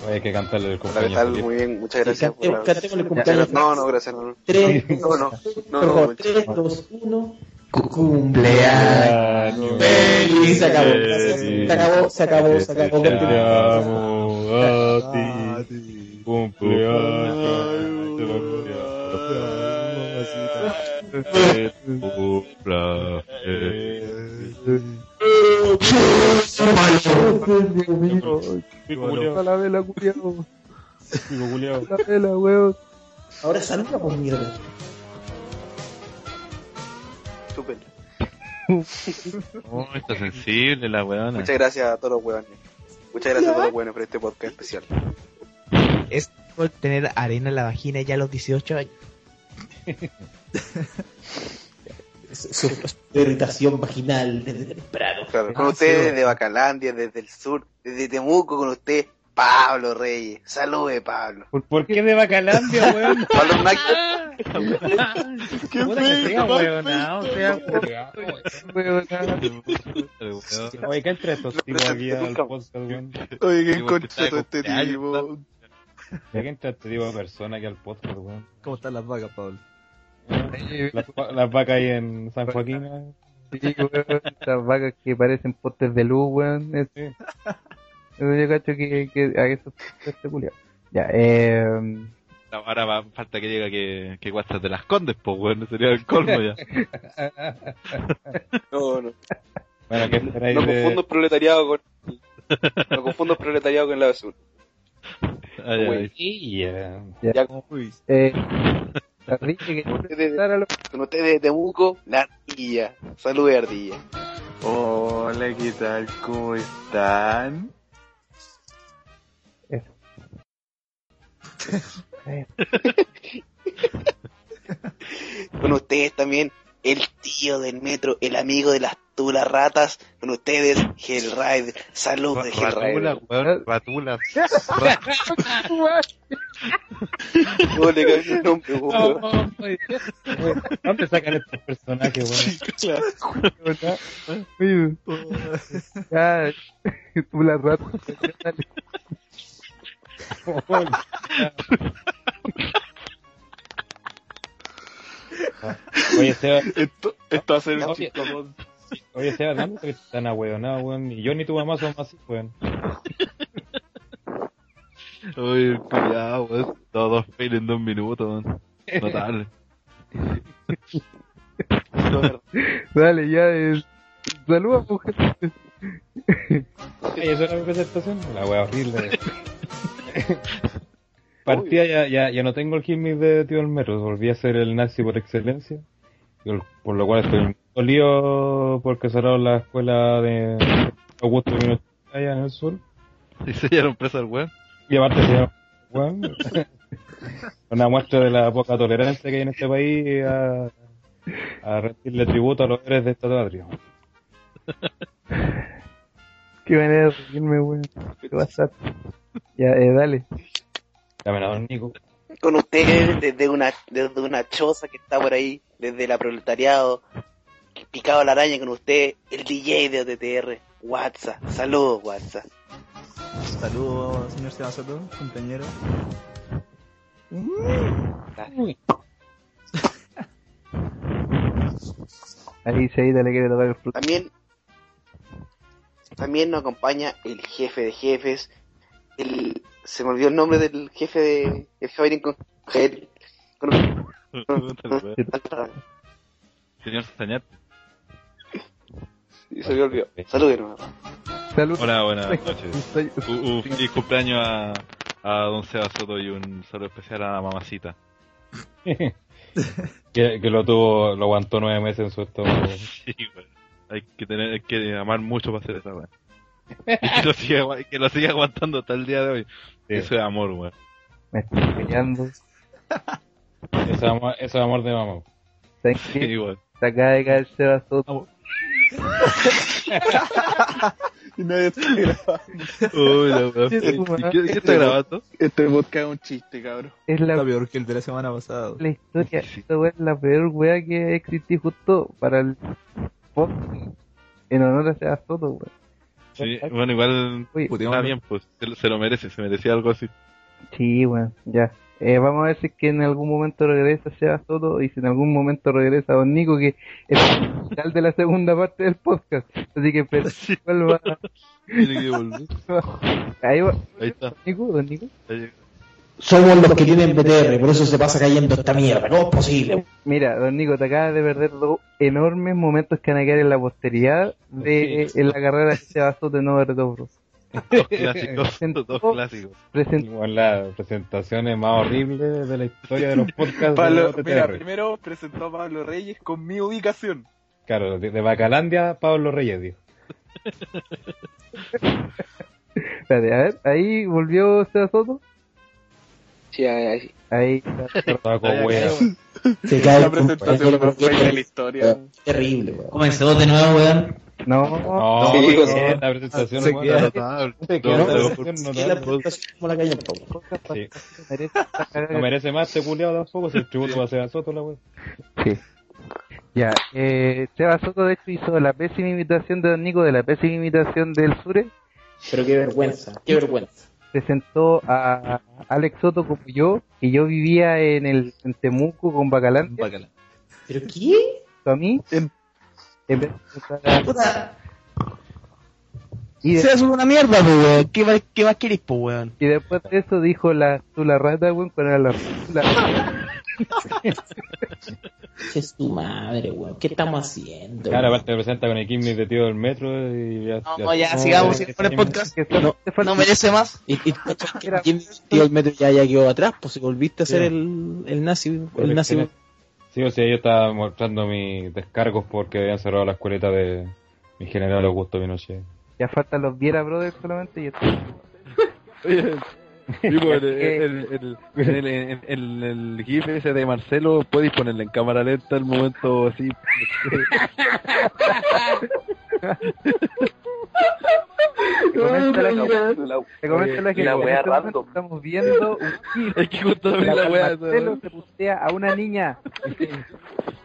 Hay que cantarle el Hola, ¿qué cumpleaños. tal? Muy bien, muchas Sí, gracias. cantemos- por la- cantemos el Ya, cumpleaños. No, no, gracias. No, no. 3, No, no, no, por no, favor, 3, 2, 1. Cumpleaños. Feliz. Se acabó. Se acabó, se acabó, se acabó. Te amo a ti. Cumpleaños. Te cumpla Pico culiao. la vela, culiao. Pico culiao. La vela, weón. Ahora saluda por mierda. Súper. Oh, está sensible la weona. Muchas gracias a todos los huevones. Muchas gracias a todos los huevones por este podcast especial. Es por tener arena en la vagina ya a los 18 años. Su, su irritación vaginal desde temprano. Claro, con Ah, ustedes sí. desde Bacalandia, desde el sur, desde Temuco, con usted, Pablo Reyes. Salude, Pablo. ¿Por, qué de Bacalandia, weón? Pablo Nácar. ¿Qué que sea weonao, sea Oye, ¿qué entra estos tipos aquí al podcast, weón? Oye, ¿qué ¿qué encontró este tipo? ¿De qué entra este tipo de persona aquí al podcast, weón? ¿Cómo están las vacas, Pablo? Las, va- las vacas ahí en San Joaquín. Sí, weón, estas vacas que parecen postes de luz, weón. Es- Eso yo cacho que, que a eso este culiao. Ya, eh, Ahora va- falta que diga que, que Guachas de las Condes, pues, weón. Sería el colmo ya. No, no. Bueno, ¿qué esperáis No de- confundo el proletariado con. No confundo el proletariado con la basura. Ay, Güey. Sí, ya. Ya, Eh, la Ricky que Con ustedes de Temuco, la ardilla. Saludos, ardilla. Hola, ¿qué tal? ¿Cómo están? Con ustedes también, el tío del metro, el amigo de las tulas ratas. Con ustedes, Hellrider. Saludos, de Hellrider. weón. Ratula. No le cambié el nombre, weón. ¿Dónde sacan estos personajes, Oye, ya, tú la rata. Oye, Seba. Esto, esto va a ser un Oye. Oye, Seba, están ahueonados, weón. Y yo ni tu mamá somos así, weón. Uy, cuidado, weón. Todos fail en dos minutos, weón. Notable. Dale, ya es. Saluda, mujer. Oye, ¿eso era mi presentación? La wea horrible. Partía ya, ya, ya no tengo el gimmick de tío Olmero, volví a ser el nazi por excelencia. y el- Por lo cual estoy dolido porque cerraron la escuela de Augusto Pinochet allá en el sur. Y se dieron presa al weón. Y aparte se llama weón. Una muestra de la poca tolerancia que hay en este país a, a rendirle tributo a los héroes de esta patria. Qué manera de reírme, weón. Qué WhatsApp. Ya, eh, dale. Dame la Nico. Con ustedes, desde una, desde una choza que está por ahí, desde la proletariado, picado a la araña con usted, el DJ de OTTR, WhatsApp. Saludos, WhatsApp. Saludos, señor Sebasoto, compañero. Ahí Seita le quiere tocar el fruto. También, también nos acompaña el jefe de jefes, el, se me olvidó el nombre del jefe de, el Javier con, Javier- con- Señor Sañat. Sí, se me olvidó. Saludos, hermano. Salud. Hola, buenas noches. Un, un feliz cumpleaños a, a don Seba Soto y un saludo especial a la mamacita. Que, que lo tuvo, lo aguantó nueve meses en su estómago. Sí, weón. Hay que tener, hay que amar mucho para hacer esa. Y que lo siga, que lo siga aguantando hasta el día de hoy. Eso es amor, weón. Me estoy peleando. Eso es amor, eso es amor de mamá. ¿Sabes Sí, qué? igual. Se acaba de caer Seba Soto. Y nadie está grabando. Uy, la. Sí, ¿Y su madre. ¿Qué, qué está grabando? Este podcast es un chiste, cabrón. Es la, Está peor que el de la semana pasada. la historia. Esta weá es la peor weá que existí justo para el En honor a Seba Soto, weón. Sí, bueno, igual está puteamos. bien, pues se lo, se lo merece, se merecía algo así. Sí, bueno, ya. Eh, vamos a ver si es que en algún momento regresa Seba Soto y si en algún momento regresa Don Nico, que es el final de la segunda parte del podcast. Así que espera, vuelva. Tiene que volver. Ahí va. Ahí está. Don Nico, Don Nico. Ahí- Somos los que tienen BTR, por eso se pasa cayendo esta mierda. ¿Cómo es posible? Mira, Don Nico, te acabas de perder dos enormes momentos que van a quedar en la posteridad de en la carrera de en Over the Bros. Dos clásicos, dos clásicos. Presentó Igual la presentación es más horrible de la historia de los podcasts de Pablo, OTTR. mira, primero presentó a Pablo Reyes con mi ubicación. Claro, de, de Bacalandia, Pablo Reyes, dijo. Espérate, a ver, ahí volvió Seba Soto. Sí, ahí, Ahí. Se cae La presentación más fea de la historia. Terrible, weón. Comenzó de nuevo, weón. No, No, Sí, no, la presentación Se no queda notable. Se queda No, la presentación como calle. Sí. No merece más este culiado tampoco, si el tributo va a ser a Soto, la wea. Sí. Ya, eh, Seba Soto de hecho hizo la pésima imitación de Don Nico de la pésima imitación del Sure. Pero qué vergüenza, qué vergüenza. Presentó a Alex Soto como yo, que yo vivía en el en Temuco con Bacalán. ¿Pero qué? A mí, en vez de a- Puta. Y de- hace una mierda, pues, weón. ¿Qué, más- ¿Qué más querés, pues, weón? Y después de eso dijo la, tú la rata, weón, cuando era la, la- Es tu madre, weón. ¿Qué estamos haciendo? Claro, aparte presenta con el Kimmy de tío del metro y ya. No, ya, sigamos sigamos con el podcast. No, no merece más. Y, y ¿quién tío el metro ya, ya quedó atrás? Pues si volviste a ser Sí. el, el nazi. El nazi. Sí, o sea, yo estaba mostrando mis descargos porque habían cerrado la escuelita de mi general Augusto Pinochet. Ya faltan los Viera Brothers solamente y esto. Oye, pues, el, el, el, el, el, el- el GIF ese de Marcelo, puedes ponerle en cámara lenta el momento así. Te comenta la, la la que en wea este momento random. estamos viendo un Es que justo la cual wea, se pustea a una niña.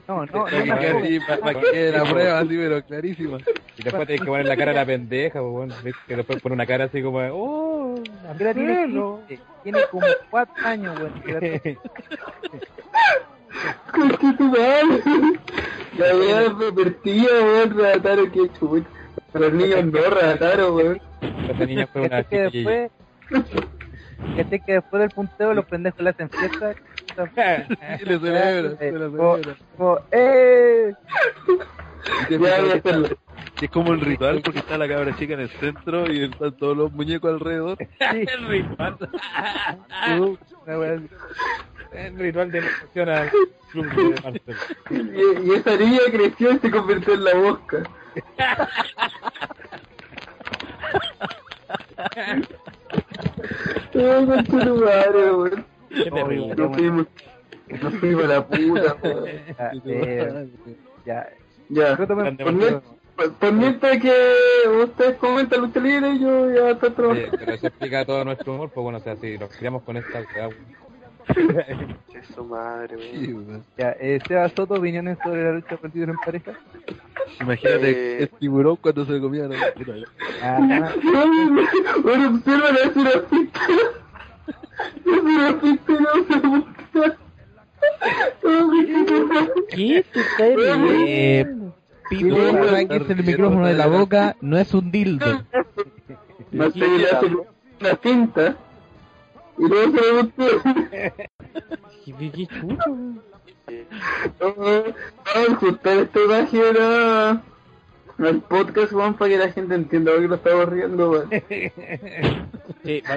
No, no, no. Para no, que quede la prueba así, pero clarísima. Y después tienes que poner la cara a la pendeja, pues bueno, ¿ves? que después pone una cara así como, de, oh, Mira, tiene, Marcelo. 15, tiene como 4 años, weón. La wea pervertida, weón, Rataro, qué chucha. Pero los niños no, Rataro, weón. Esta niña fue una Este que después, este que después del punteo los pendejos le hacen fiesta. Y le celebra, se la Como- celebra. como, ¡eh! Que que es como el ritual porque está la cabra chica en el centro y están todos los muñecos alrededor. el ritual. El ritual de iniciación al club de Marcelo. Y, y esa niña creció y se convirtió en la mosca. Ay, conche tu madre, weón. Qué terrible. Nos fuimos, nos fuimos a la puta, weón. Ya, eh, ya. Ya, Retomemos. por, mien- por- por mientras que ustedes comentan lucha libre, yo ya estoy trabajando. pero eso explica todo nuestro humor, pues bueno, o sea, si nos criamos con esta weá, Su madre, weón. Ya, eh, Seba Soto, opiniones sobre la lucha por en pareja. Imagínate Eh. el tiburón cuando se comía la Ah, Bueno, observa la surafita. La surafita no se busca. ¿Qué te Eh, Pipo, que es el micrófono de la boca, no es un dildo. Marcelo le hace una cinta. Y luego se. ¿Qué chucho? Vamos a ajustar esta imagen a- al podcast, Juan, para que la gente entienda por qué lo estamos riendo, weón. Sí,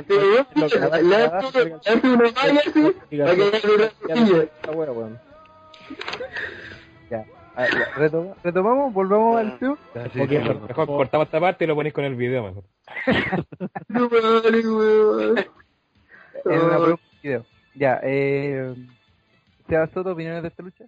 Pero, weón, le- le hace le hace una malla así, para que una cosilla. ya. Ah, ya, retoma- retomamos, volvamos al. Ok, mejor, mejor cortamos esta parte y lo ponéis con el video mejor. No vale, weón. En una prueba de video. Ya, eh. Seba Soto, opiniones de esta lucha.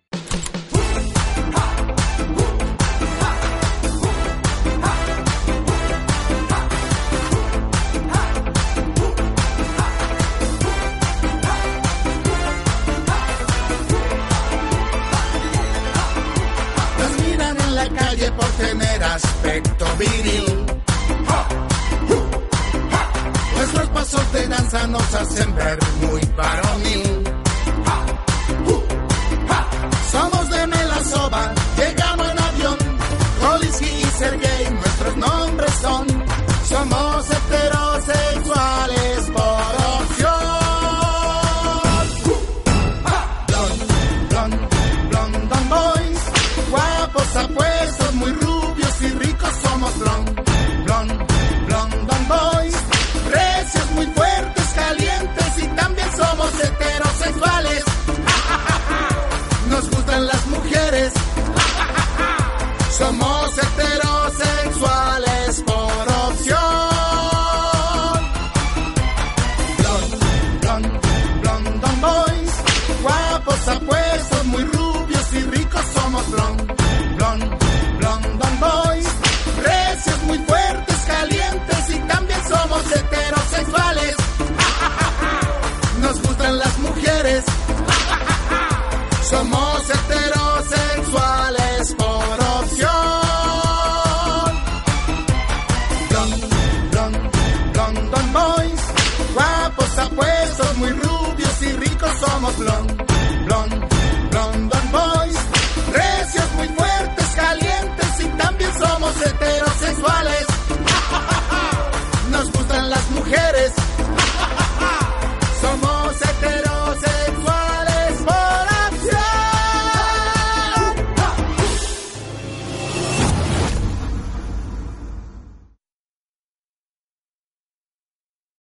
Nos miran en la calle por tener aspecto viril.